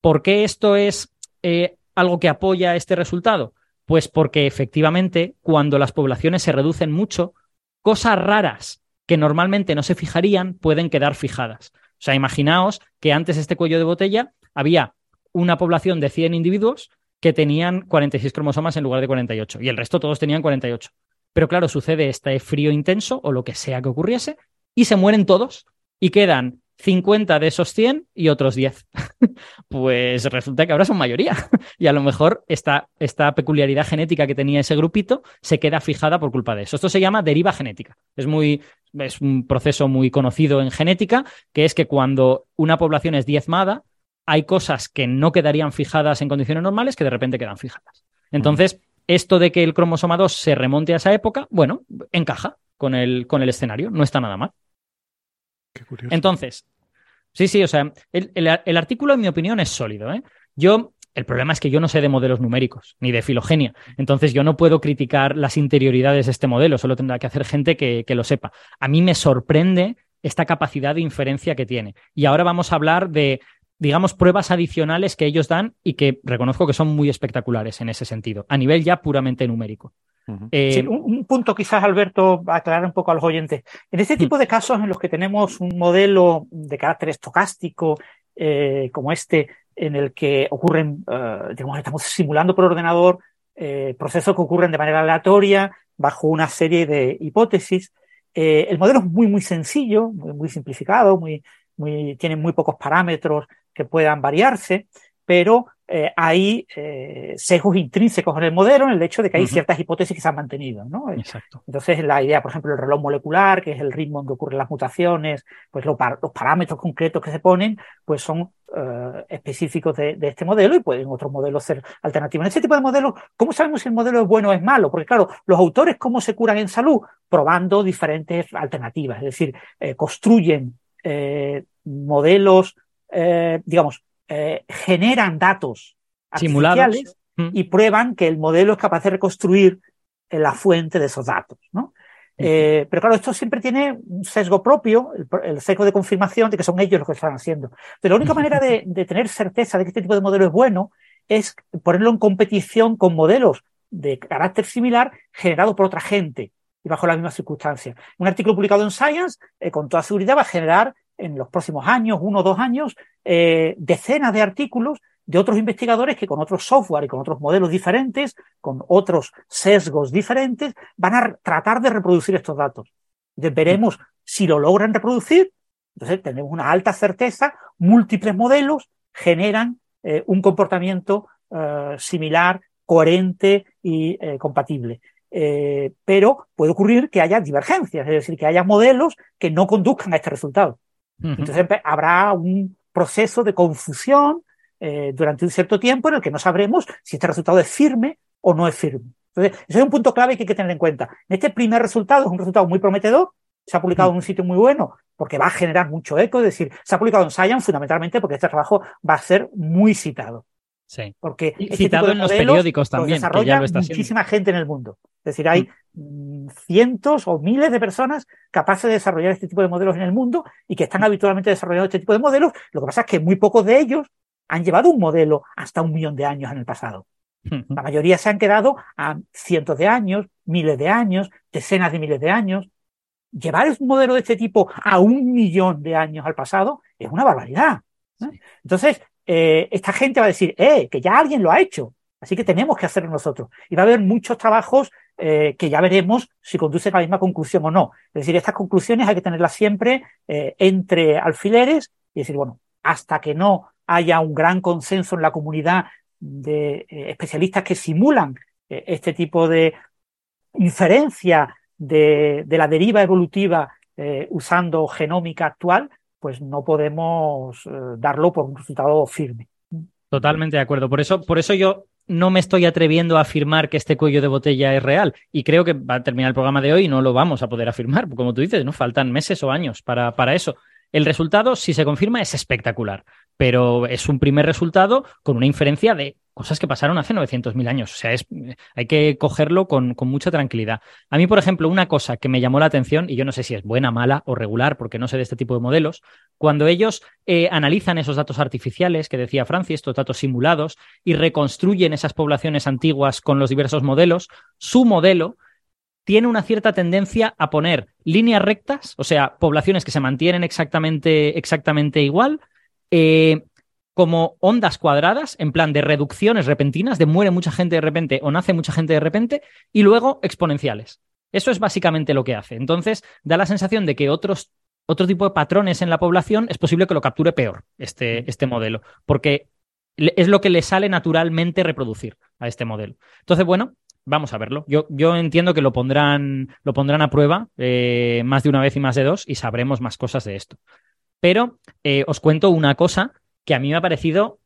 ¿Por qué esto es eh, algo que apoya este resultado? Pues porque efectivamente, cuando las poblaciones se reducen mucho, cosas raras que normalmente no se fijarían pueden quedar fijadas. O sea, imaginaos que antes este cuello de botella había una población de 100 individuos que tenían 46 cromosomas en lugar de 48 y el resto todos tenían 48. Pero claro, sucede este frío intenso o lo que sea que ocurriese y se mueren todos y quedan 50 de esos 100 y otros 10. pues resulta que ahora son mayoría y a lo mejor esta, esta peculiaridad genética que tenía ese grupito se queda fijada por culpa de eso. Esto se llama deriva genética. Es muy es un proceso muy conocido en genética, que es que cuando una población es diezmada, hay cosas que no quedarían fijadas en condiciones normales que de repente quedan fijadas. Entonces, esto de que el cromosoma 2 se remonte a esa época, bueno, encaja con el, con el escenario, no está nada mal. Qué curioso. Entonces, sí, sí, o sea, el, el, el artículo, en mi opinión, es sólido. ¿eh? Yo, el problema es que yo no sé de modelos numéricos, ni de filogenia. Entonces, yo no puedo criticar las interioridades de este modelo, solo tendrá que hacer gente que, que lo sepa. A mí me sorprende esta capacidad de inferencia que tiene. Y ahora vamos a hablar de digamos, pruebas adicionales que ellos dan y que reconozco que son muy espectaculares en ese sentido, a nivel ya puramente numérico. Uh -huh. eh, sí, un, un, punto quizás, Alberto, aclarar un poco a los oyentes. En este tipo de casos en los que tenemos un modelo de carácter estocástico eh, como este, en el que ocurren, uh, digamos, estamos simulando por ordenador eh, procesos que ocurren de manera aleatoria bajo una serie de hipótesis, eh, el modelo es muy, muy sencillo, muy, muy simplificado, muy, muy, tiene muy pocos parámetros que puedan variarse, pero eh, hay eh, sesgos intrínsecos en el modelo en el hecho de que hay uh -huh. ciertas hipótesis que se han mantenido. ¿no? Exacto. Entonces, la idea, por ejemplo, el reloj molecular, que es el ritmo en que ocurren las mutaciones, pues lo, los parámetros concretos que se ponen, pues son uh, específicos de, de, este modelo y pueden otros modelos ser alternativos. En este tipo de modelos, ¿cómo sabemos si el modelo es bueno o es malo? Porque, claro, los autores, ¿cómo se curan en salud? Probando diferentes alternativas, es decir, eh, construyen eh, modelos, eh, digamos, eh, generan datos simulados mm. y prueban que el modelo es capaz de reconstruir la fuente de esos datos, ¿no? Eh, pero claro, esto siempre tiene un sesgo propio, el, el, sesgo de confirmación de que son ellos los que están haciendo. Pero la única manera de, de, tener certeza de que este tipo de modelo es bueno es ponerlo en competición con modelos de carácter similar generados por otra gente y bajo las mismas circunstancias. Un artículo publicado en Science, eh, con toda seguridad, va a generar en los próximos años, uno o dos años, eh, decenas de artículos de otros investigadores que con otros software y con otros modelos diferentes, con otros sesgos diferentes, van a tratar de reproducir estos datos. Entonces veremos si lo logran reproducir. Entonces tenemos una alta certeza, múltiples modelos generan eh, un comportamiento similar, coherente y compatible. Eh, pero puede ocurrir que haya divergencias, es decir, que haya modelos que no conduzcan a este resultado. Uh -huh. Entonces habrá un proceso de confusión eh, durante un cierto tiempo en el que no sabremos si este resultado es firme o no es firme. Entonces, ese es un punto clave que hay que tener en cuenta. Este primer resultado es un resultado muy prometedor, se ha publicado en un sitio muy bueno porque va a generar mucho eco, es decir, se ha publicado en Science fundamentalmente porque este trabajo va a ser muy citado. Sí. Porque y este citado en los periódicos también. Lo desarrolla muchísima gente en el mundo. Es decir, hay mm. cientos o miles de personas capaces de desarrollar este tipo de modelos en el mundo y que están habitualmente desarrollando este tipo de modelos. Lo que pasa es que muy pocos de ellos han llevado un modelo hasta un millón de años en el pasado. La mayoría se han quedado a cientos de años, miles de años, decenas de miles de años. Llevar un modelo de este tipo a un millón de años al pasado es una barbaridad. ¿no? Sí. Entonces, eh, esta gente va a decir, eh, que ya alguien lo ha hecho, así que tenemos que hacerlo nosotros. Y va a haber muchos trabajos eh, que ya veremos si conducen a la misma conclusión o no. Es decir, estas conclusiones hay que tenerlas siempre eh, entre alfileres y decir, bueno, hasta que no haya un gran consenso en la comunidad de especialistas que simulan este tipo de inferencia de, la deriva evolutiva usando genómica actual, pues no podemos darlo por un resultado firme. Totalmente de acuerdo. Por eso, por eso yo no me estoy atreviendo a afirmar que este cuello de botella es real. Y creo que va a terminar el programa de hoy y no lo vamos a poder afirmar. Como tú dices, ¿no? Faltan meses o años para, para eso. El resultado, si se confirma, es espectacular, pero es un primer resultado con una inferencia de cosas que pasaron hace 900.000 años. O sea, es, hay que cogerlo con, con, mucha tranquilidad. A mí, por ejemplo, una cosa que me llamó la atención, y yo no sé si es buena, mala o regular, porque no sé de este tipo de modelos, cuando ellos eh, analizan esos datos artificiales que decía Francis, estos datos simulados, y reconstruyen esas poblaciones antiguas con los diversos modelos, su modelo tiene una cierta tendencia a poner líneas rectas, o sea, poblaciones que se mantienen exactamente, exactamente igual, eh, como ondas cuadradas, en plan de reducciones repentinas, de muere mucha gente de repente o nace mucha gente de repente, y luego exponenciales. Eso es básicamente lo que hace. Entonces, da la sensación de que otros, otro tipo de patrones en la población es posible que lo capture peor, este, este modelo, porque es lo que le sale naturalmente reproducir a este modelo. Entonces, bueno, vamos a verlo. Yo, yo entiendo que lo pondrán, lo pondrán a prueba eh, más de una vez y más de dos y sabremos más cosas de esto. Pero eh, os cuento una cosa que a mí me ha parecido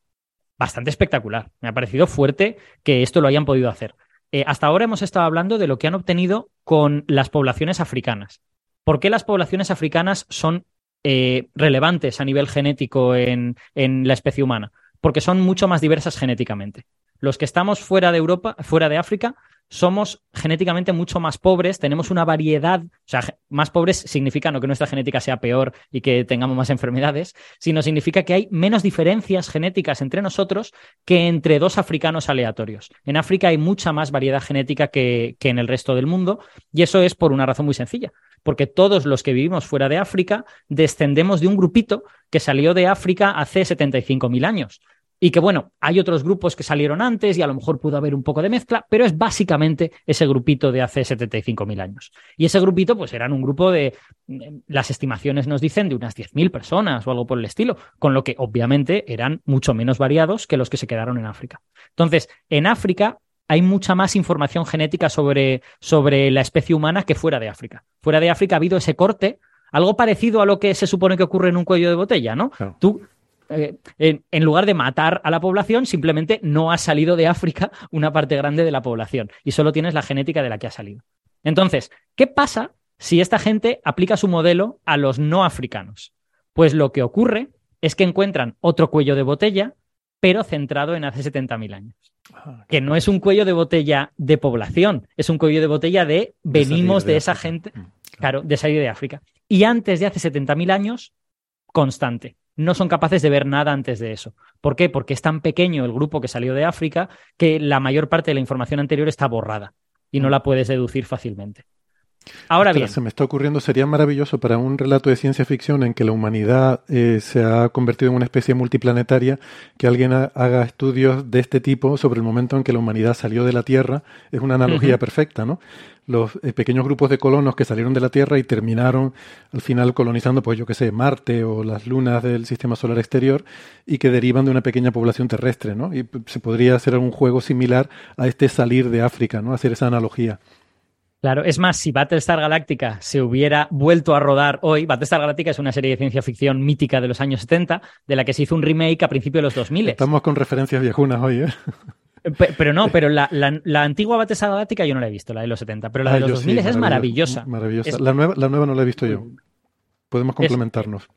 bastante espectacular. Me ha parecido fuerte que esto lo hayan podido hacer. Eh, hasta ahora hemos estado hablando de lo que han obtenido con las poblaciones africanas. ¿Por qué las poblaciones africanas son relevantes a nivel genético en, en la especie humana? Porque son mucho más diversas genéticamente. Los que estamos fuera de Europa, fuera de África, somos genéticamente mucho más pobres, tenemos una variedad, o sea, más pobres significa no que nuestra genética sea peor y que tengamos más enfermedades, sino significa que hay menos diferencias genéticas entre nosotros que entre dos africanos aleatorios. En África hay mucha más variedad genética que, que en el resto del mundo y eso es por una razón muy sencilla, porque todos los que vivimos fuera de África descendemos de un grupito que salió de África hace 75.000 años. Y que bueno, hay otros grupos que salieron antes y a lo mejor pudo haber un poco de mezcla, pero es básicamente ese grupito de hace 75.000 años. Y ese grupito, pues eran un grupo de, las estimaciones nos dicen, de unas 10.000 personas o algo por el estilo, con lo que obviamente eran mucho menos variados que los que se quedaron en África. Entonces, en África hay mucha más información genética sobre, sobre la especie humana que fuera de África. Fuera de África ha habido ese corte algo parecido a lo que se supone que ocurre en un cuello de botella, ¿no? Tú eh, en, lugar de matar a la población, simplemente no ha salido de África una parte grande de la población y solo tienes la genética de la que ha salido. Entonces, ¿qué pasa si esta gente aplica su modelo a los no africanos? Pues lo que ocurre es que encuentran otro cuello de botella, pero centrado en hace 70.000 años. Ah, que no es un cuello de botella de población, es un cuello de botella de venimos de, esa gente, mm, claro, de salir de África. Y antes de hace 70.000 años, constante no son capaces de ver nada antes de eso. ¿Por qué? Porque es tan pequeño el grupo que salió de África que la mayor parte de la información anterior está borrada y no mm. la puedes deducir fácilmente. Ahora bien. Se me está ocurriendo, sería maravilloso para un relato de ciencia ficción en que la humanidad eh, se ha convertido en una especie multiplanetaria, que alguien haga estudios de este tipo sobre el momento en que la humanidad salió de la Tierra. Es una analogía perfecta, ¿no? Los eh, pequeños grupos de colonos que salieron de la Tierra y terminaron al final colonizando, pues yo qué sé, Marte o las lunas del sistema solar exterior y que derivan de una pequeña población terrestre, ¿no? Y se podría hacer un juego similar a este salir de África, ¿no? Hacer esa analogía. Claro, es más, si Battlestar Galactica se hubiera vuelto a rodar hoy, Battlestar Galactica es una serie de ciencia ficción mítica de los años 70, de la que se hizo un remake a principios de los 2000. Estamos con referencias viejunas hoy, ¿eh? Pero no, pero la, antigua Battlestar Galactica yo no la he visto, la de los 70, pero la de ah, los 2000 es maravillosa. Maravillosa. La, nueva, la nueva no la he visto yo. Podemos complementarnos.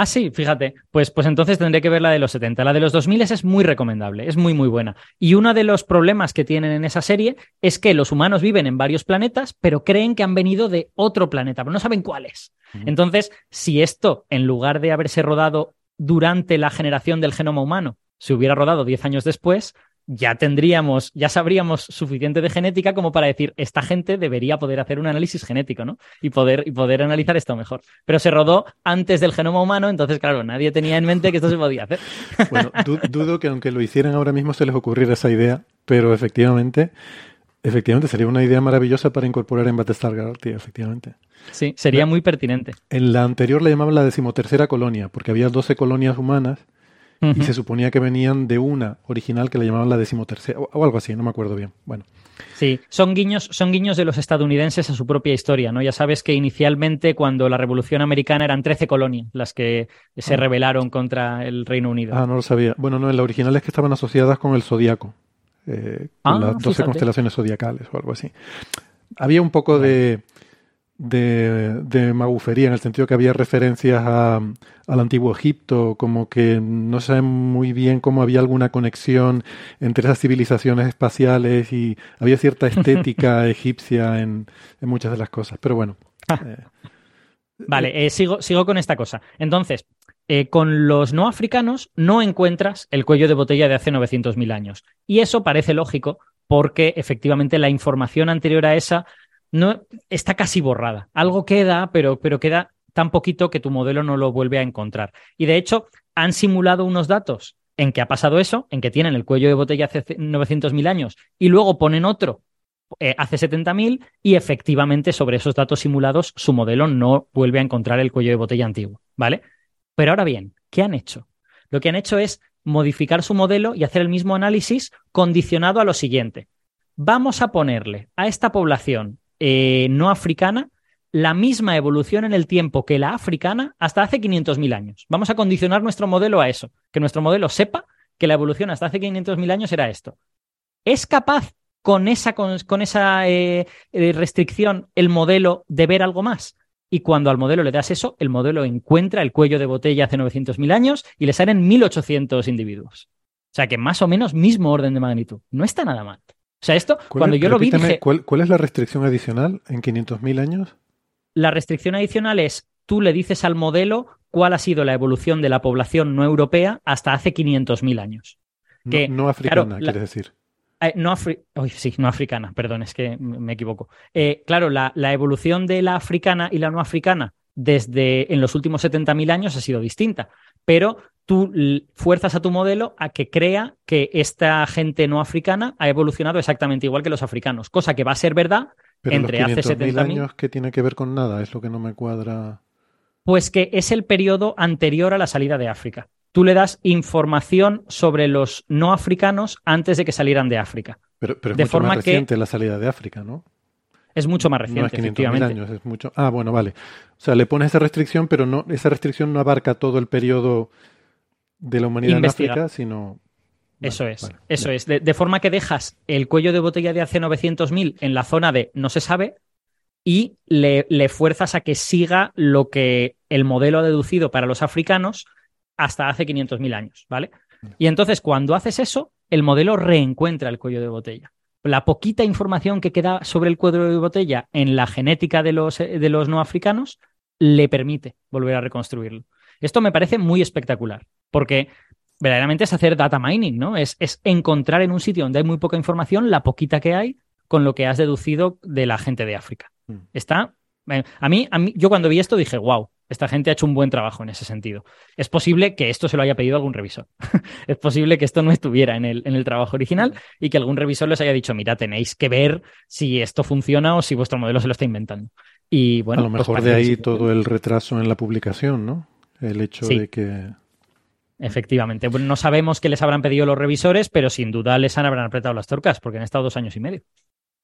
Ah, sí, fíjate. Pues, pues entonces tendré que ver la de los 70. La de los 2000 es muy recomendable, es muy, muy buena. Y uno de los problemas que tienen en esa serie es que los humanos viven en varios planetas, pero creen que han venido de otro planeta, pero no saben cuál es. Entonces, si esto, en lugar de haberse rodado durante la generación del genoma humano, se hubiera rodado 10 años después, ya tendríamos, ya sabríamos suficiente de genética como para decir, esta gente debería poder hacer un análisis genético, ¿no? Y poder, y poder analizar esto mejor. Pero se rodó antes del genoma humano, entonces, claro, nadie tenía en mente que esto se podía hacer. Bueno, dudo que aunque lo hicieran ahora mismo se les ocurriera esa idea, pero efectivamente, efectivamente sería una idea maravillosa para incorporar en Battlestar Galactica, efectivamente. Sí, sería muy pertinente. En la anterior le llamaban la decimotercera colonia, porque había 12 colonias humanas y se suponía que venían de una original que le llamaban la decimotercera o, o algo así, no me acuerdo bien. Bueno. Sí, son guiños, son guiños de los estadounidenses a su propia historia, ¿no? Ya sabes que inicialmente cuando la Revolución Americana eran 13 colonias las que se Ah. rebelaron contra el Reino Unido. Ah, no lo sabía. Bueno, no, en la original es que estaban asociadas con el zodiaco, eh, con Ah, las 12 fíjate. constelaciones zodiacales o algo así. Había un poco de, de, de magufería en el sentido que había referencias a- al antiguo Egipto, como que no saben muy bien cómo había alguna conexión entre esas civilizaciones espaciales y había cierta estética egipcia en, en muchas de las cosas. Pero bueno. eh, Vale, eh, sigo, sigo con esta cosa. Entonces, eh, con los no africanos no encuentras el cuello de botella de hace 900.000 años. Y eso parece lógico porque efectivamente la información anterior a esa no, está casi borrada. Algo queda, pero, pero queda tan poquito que tu modelo no lo vuelve a encontrar. Y de hecho, han simulado unos datos en que ha pasado eso, en que tienen el cuello de botella hace 900.000 años y luego ponen otro eh, hace 70.000 y efectivamente sobre esos datos simulados su modelo no vuelve a encontrar el cuello de botella antiguo, ¿vale? Pero ahora bien, ¿qué han hecho? Lo que han hecho es modificar su modelo y hacer el mismo análisis condicionado a lo siguiente. Vamos a ponerle a esta población eh, no africana la misma evolución en el tiempo que la africana hasta hace 500.000 años. Vamos a condicionar nuestro modelo a eso, que nuestro modelo sepa que la evolución hasta hace 500.000 años era esto. ¿Es capaz con esa, con, con esa eh, eh, restricción el modelo de ver algo más? Y cuando al modelo le das eso, el modelo encuentra el cuello de botella hace 900.000 años y le salen 1.800 individuos. O sea que más o menos mismo orden de magnitud. No está nada mal. O sea, esto, ¿cuál- cuando yo lo vi, dije, ¿cuál, cuál es la restricción adicional en 500.000 años? la restricción adicional es tú le dices al modelo cuál ha sido la evolución de la población no europea hasta hace 500.000 años. No, Que, no africana, claro, la- quieres decir. Eh, no afri- Uy, sí, no africana, perdón, es que me equivoco. Eh, claro, la, la evolución de la africana y la no africana desde en los últimos 70.000 años ha sido distinta, pero tú fuerzas a tu modelo a que crea que esta gente no africana ha evolucionado exactamente igual que los africanos, cosa que va a ser verdad, Pero entre los hace 500.000 70.000 años que tiene que ver con nada, es lo que no me cuadra. pues que es el periodo anterior a la salida de África. Tú le das información sobre los no africanos antes de que salieran de África. Pero, pero es De mucho forma más que- reciente la salida de África, ¿no? Es mucho más No es reciente, 500.000 efectivamente. años, es mucho. Ah, bueno, vale. O sea, le pones esa restricción, pero no, esa restricción no abarca todo el periodo de la humanidad en África, sino. Vale, Eso es, vale, eso es. De, de forma que dejas el cuello de botella de hace 900.000 en la zona de no se sabe y le, le fuerzas a que siga lo que el modelo ha deducido para los africanos hasta hace 500.000 años, ¿vale? Y entonces cuando haces eso, el modelo reencuentra el cuello de botella. La poquita información que queda sobre el cuello de botella en la genética de los, eh, de los no africanos le permite volver a reconstruirlo. Esto me parece muy espectacular, porque verdaderamente es hacer data mining, ¿no? Es, es encontrar en un sitio donde hay muy poca información la poquita que hay con lo que has deducido de la gente de África. Mm. Está. eh, A mí, a mí, yo cuando vi esto dije, wow, esta gente ha hecho un buen trabajo en ese sentido. Es posible que esto se lo haya pedido algún revisor. es posible que esto no estuviera en el, en el trabajo original y que algún revisor les haya dicho, mira, tenéis que ver si esto funciona o si vuestro modelo se lo está inventando. Y bueno, a lo pues mejor de ahí todo el retraso en la publicación, ¿no? El hecho Sí. de que. Efectivamente. Bueno, no sabemos qué les habrán pedido los revisores, pero sin duda les han habrán apretado las torcas, porque han estado dos años y medio.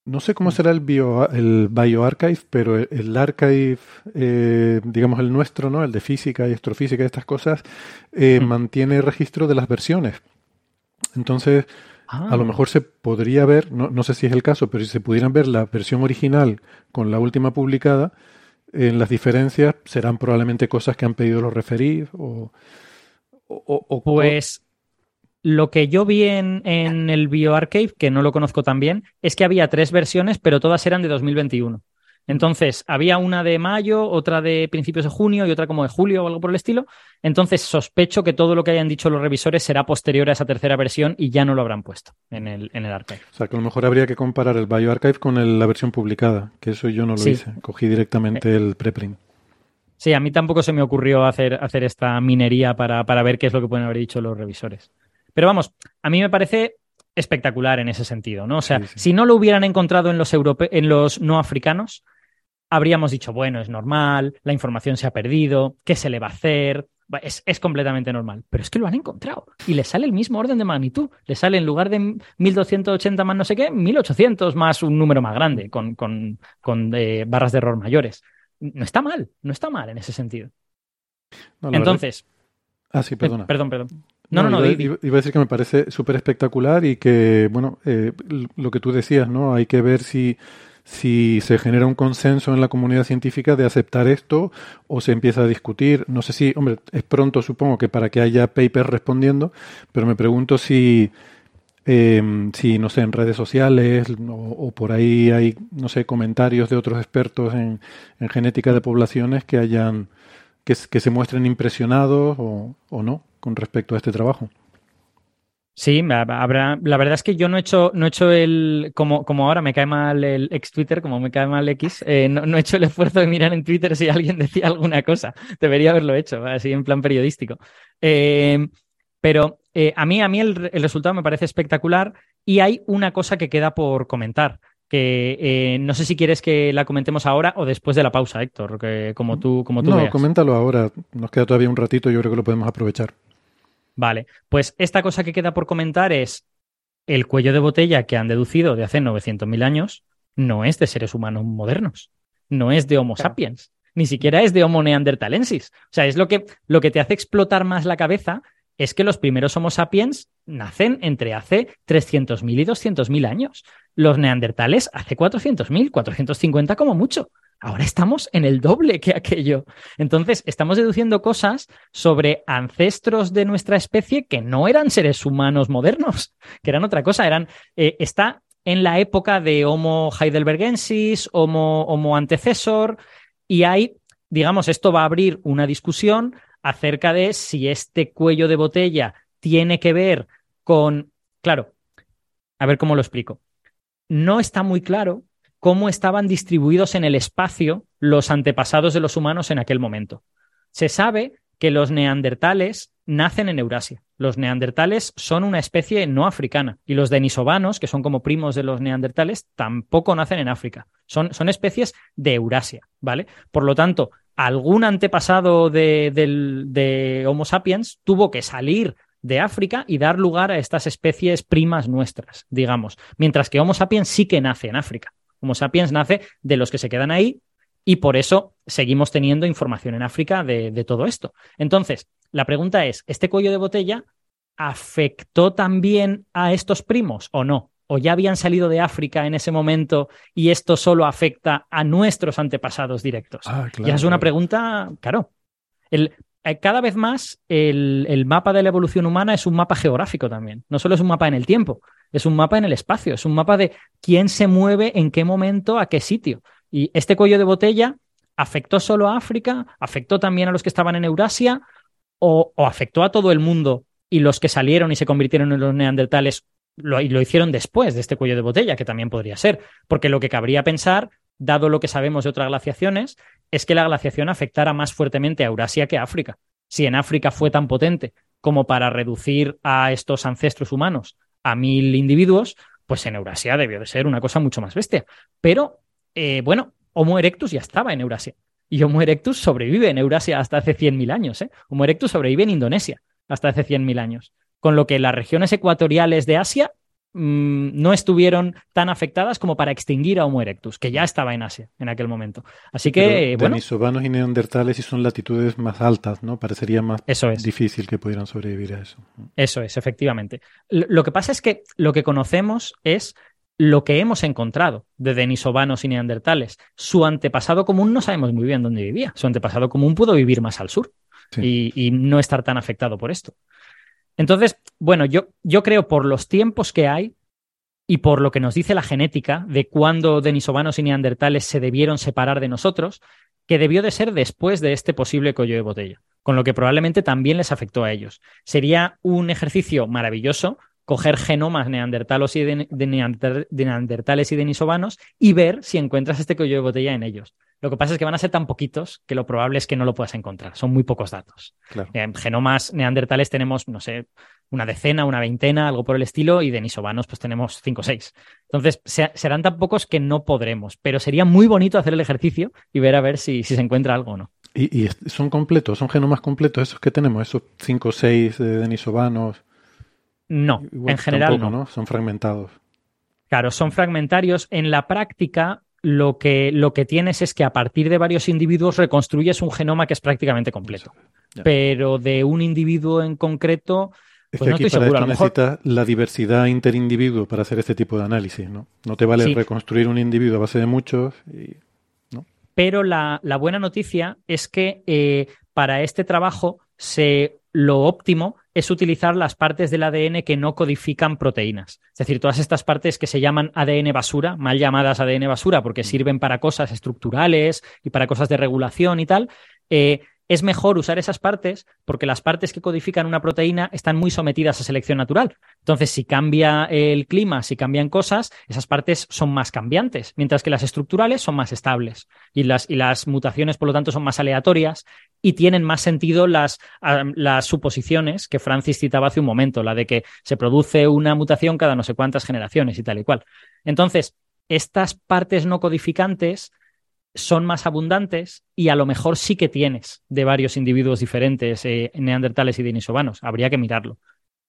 No sé cómo será el, bio, el BioArchive, pero el, archive, eh, digamos el nuestro, ¿no? El de física y astrofísica y estas cosas, eh, Mm. mantiene registro de las versiones. Entonces, Ah. a lo mejor se podría ver, no, no sé si es el caso, pero si se pudieran ver la versión original con la última publicada, en las diferencias serán probablemente cosas que han pedido los referir o... o- o- o- Pues lo que yo vi en, en el BioArchive, que no lo conozco tan bien, es que había tres versiones, pero todas eran de 2021. Entonces, había una de mayo, otra de principios de junio y otra como de julio o algo por el estilo. Entonces, sospecho que todo lo que hayan dicho los revisores será posterior a esa tercera versión y ya no lo habrán puesto en el, en el archive. O sea, que a lo mejor habría que comparar el BioArchive con el- la versión publicada, que eso yo no lo Sí. hice. Cogí directamente el preprint. Sí, a mí tampoco se me ocurrió hacer, hacer esta minería para, para ver qué es lo que pueden haber dicho los revisores. Pero vamos, a mí me parece espectacular en ese sentido, ¿no? O sea, Sí, sí. si no lo hubieran encontrado en los, europe- en los no africanos, habríamos dicho, bueno, es normal, la información se ha perdido, ¿qué se le va a hacer? Es, es, completamente normal, pero es que lo han encontrado y le sale el mismo orden de magnitud. Le sale en lugar de 1280 más no sé qué, 1800 más un número más grande, con, con, con eh, barras de error mayores. No está mal, no está mal en ese sentido. Entonces. Ah, sí, perdona. perdón, perdón. No, no, no. iba, a decir que me parece súper espectacular y que, bueno, eh, lo que tú decías, ¿no? Hay que ver si si se genera un consenso en la comunidad científica de aceptar esto o se empieza a discutir. No sé si, hombre, es pronto supongo que para que haya papers respondiendo, pero me pregunto si, eh, si no sé, en redes sociales o, por ahí hay, no sé, comentarios de otros expertos en, en genética de poblaciones que hayan, que, se muestren impresionados o, no con respecto a este trabajo. Sí, habrá. La verdad es que yo no he hecho, no he hecho el. Como, como ahora me cae mal el ex Twitter, como me cae mal X, eh, no, he hecho el esfuerzo de mirar en Twitter si alguien decía alguna cosa. Debería haberlo hecho, así en plan periodístico. Eh, pero eh, a mí, a mí el, resultado me parece espectacular y hay una cosa que queda por comentar. Que no sé si quieres que la comentemos ahora o después de la pausa, Héctor, que como tú, como tú No, coméntalo ahora. Nos queda todavía un ratito, yo creo que lo podemos aprovechar. Vale, pues esta cosa que queda por comentar es el cuello de botella que han deducido de hace 900.000 años no es de seres humanos modernos, no es de Homo sapiens, ni siquiera es de Homo neanderthalensis. O sea, es lo que, lo que te hace explotar más la cabeza es que los primeros Homo sapiens nacen entre hace 300.000 y 200.000 años. Los neandertales hace 400.000, 450 como mucho. Ahora estamos en el doble que aquello. Entonces, estamos deduciendo cosas sobre ancestros de nuestra especie que no eran seres humanos modernos, que eran otra cosa. Eran, eh, está en la época de Homo heidelbergensis, Homo, Homo antecesor, y hay, digamos, esto va a abrir una discusión acerca de si este cuello de botella tiene que ver con, claro, a ver cómo lo explico. No está muy claro cómo estaban distribuidos en el espacio los antepasados de los humanos en aquel momento. Se sabe que los neandertales nacen en Eurasia. Los neandertales son una especie no africana y los denisovanos, que son como primos de los neandertales, tampoco nacen en África. Son, son especies de Eurasia, ¿vale? Por lo tanto, algún antepasado de, Homo sapiens tuvo que salir de África y dar lugar a estas especies primas nuestras, digamos. Mientras que Homo sapiens sí que nace en África. Homo sapiens nace de los que se quedan ahí y por eso seguimos teniendo información en África de, de todo esto. Entonces, la pregunta es, ¿este cuello de botella afectó también a estos primos o no? O ya habían salido de África en ese momento y esto solo afecta a nuestros antepasados directos? Ah, ya es una pregunta, claro. El, eh, cada vez más el, el, mapa de la evolución humana es un mapa geográfico también. No solo es un mapa en el tiempo, es un mapa en el espacio, es un mapa de quién se mueve en qué momento, a qué sitio. Y este cuello de botella afectó solo a África, afectó también a los que estaban en Eurasia o, o afectó a todo el mundo y los que salieron y se convirtieron en los neandertales lo, y lo hicieron después de este cuello de botella, que también podría ser, porque lo que cabría pensar, dado lo que sabemos de otras glaciaciones, es que la glaciación afectara más fuertemente a Eurasia que a África. Si en África fue tan potente como para reducir a estos ancestros humanos a mil individuos, pues en Eurasia debió de ser una cosa mucho más bestia. Pero, eh, bueno, Homo erectus ya estaba en Eurasia. Y Homo erectus sobrevive en Eurasia hasta hace 100.000 años. ¿eh? Homo erectus sobrevive en Indonesia hasta hace 100.000 años con lo que las regiones ecuatoriales de Asia mm, no estuvieron tan afectadas como para extinguir a Homo erectus, que ya estaba en Asia en aquel momento. Así que, bueno. Denisovanos y neandertales y son latitudes más altas, ¿no? Parecería más difícil que pudieran sobrevivir a eso. Eso es, efectivamente. Lo que pasa es que lo que conocemos es lo que hemos encontrado de denisovanos y neandertales. Su antepasado común no sabemos muy bien dónde vivía. Su antepasado común pudo vivir más al sur y, no estar tan afectado por esto. Entonces, bueno, yo, yo creo por los tiempos que hay y por lo que nos dice la genética de cuándo denisovanos y neandertales se debieron separar de nosotros, que debió de ser después de este posible collo de botella, con lo que probablemente también les afectó a ellos. Sería un ejercicio maravilloso coger genomas neandertalos y de, neandertales y denisovanos y ver si encuentras este collo de botella en ellos. Lo que pasa es que van a ser tan poquitos que lo probable es que no lo puedas encontrar. Son muy pocos datos. En genomas neandertales tenemos, no sé, una decena, una veintena, algo por el estilo, y denisovanos pues tenemos cinco o seis. Entonces, serán tan pocos que no podremos, pero sería muy bonito hacer el ejercicio y ver a ver si, si se encuentra algo o no. ¿Y, son completos, son genomas completos esos que tenemos, esos 5 o 6 de denisovanos? No, en general no. Son fragmentados. Claro, son fragmentarios. En la práctica, lo que, lo que tienes es que a partir de varios individuos reconstruyes un genoma que es prácticamente completo. Pero de un individuo en concreto, es pues que aquí para esto necesitas la diversidad interindividuo para hacer este tipo de análisis, ¿no? No te vale reconstruir un individuo a base de muchos y pero la, buena noticia es que eh, para este trabajo se, lo óptimo es utilizar las partes del ADN que no codifican proteínas. Es decir, todas estas partes que se llaman ADN basura, mal llamadas ADN basura porque mm. sirven para cosas estructurales y para cosas de regulación y tal, eh, es mejor usar esas partes porque las partes que codifican una proteína están muy sometidas a selección natural. Entonces, si cambia el clima, si cambian cosas, esas partes son más cambiantes, mientras que las estructurales son más estables y las, y las mutaciones, por lo tanto, son más aleatorias y tienen más sentido las, las suposiciones que Francis citaba hace un momento, la de que se produce una mutación cada no sé cuántas generaciones y tal y cual. Entonces, estas partes no codificantes son más abundantes y a lo mejor sí que tienes de varios individuos diferentes, eh, neandertales y denisovanos. Habría que mirarlo.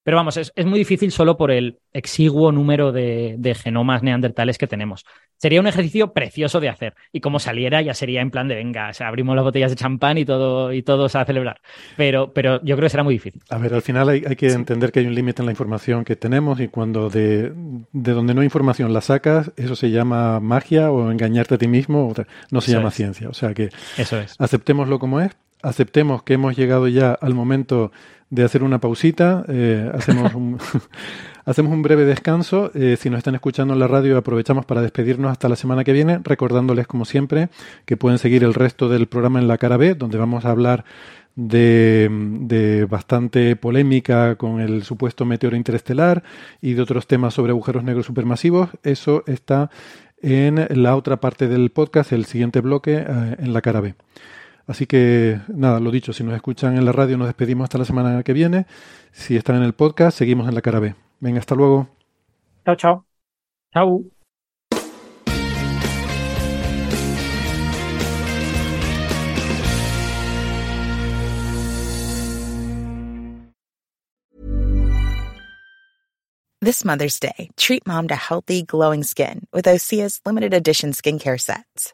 Pero vamos, es, muy difícil solo por el exiguo número de, genomas neandertales que tenemos. Sería un ejercicio precioso de hacer. Y como saliera, ya sería en plan de venga, abrimos las botellas de champán y todo, y todos a celebrar. Pero, pero yo creo que será muy difícil. A ver, al final hay, que entender que hay un límite en la información que tenemos y cuando de, donde no hay información la sacas, eso se llama magia o engañarte a ti mismo, no se llama ciencia. O sea que eso es. aceptémoslo como es, aceptemos que hemos llegado ya al momento de hacer una pausita, eh, hacemos, un, hacemos un breve descanso. Eh, si nos están escuchando en la radio, aprovechamos para despedirnos hasta la semana que viene, recordándoles, como siempre, que pueden seguir el resto del programa en la cara B, donde vamos a hablar de, de, bastante polémica con el supuesto meteoro interestelar y de otros temas sobre agujeros negros supermasivos. Eso está en la otra parte del podcast, el siguiente bloque, eh, en la cara B. Así que nada, lo dicho, si nos escuchan en la radio nos despedimos hasta la semana que viene. Si están en el podcast, seguimos en la cara B. Venga, hasta luego. Chao, chao. Chao. This Mother's Day, treat mom to healthy, glowing skin with Osea's limited edition skincare sets.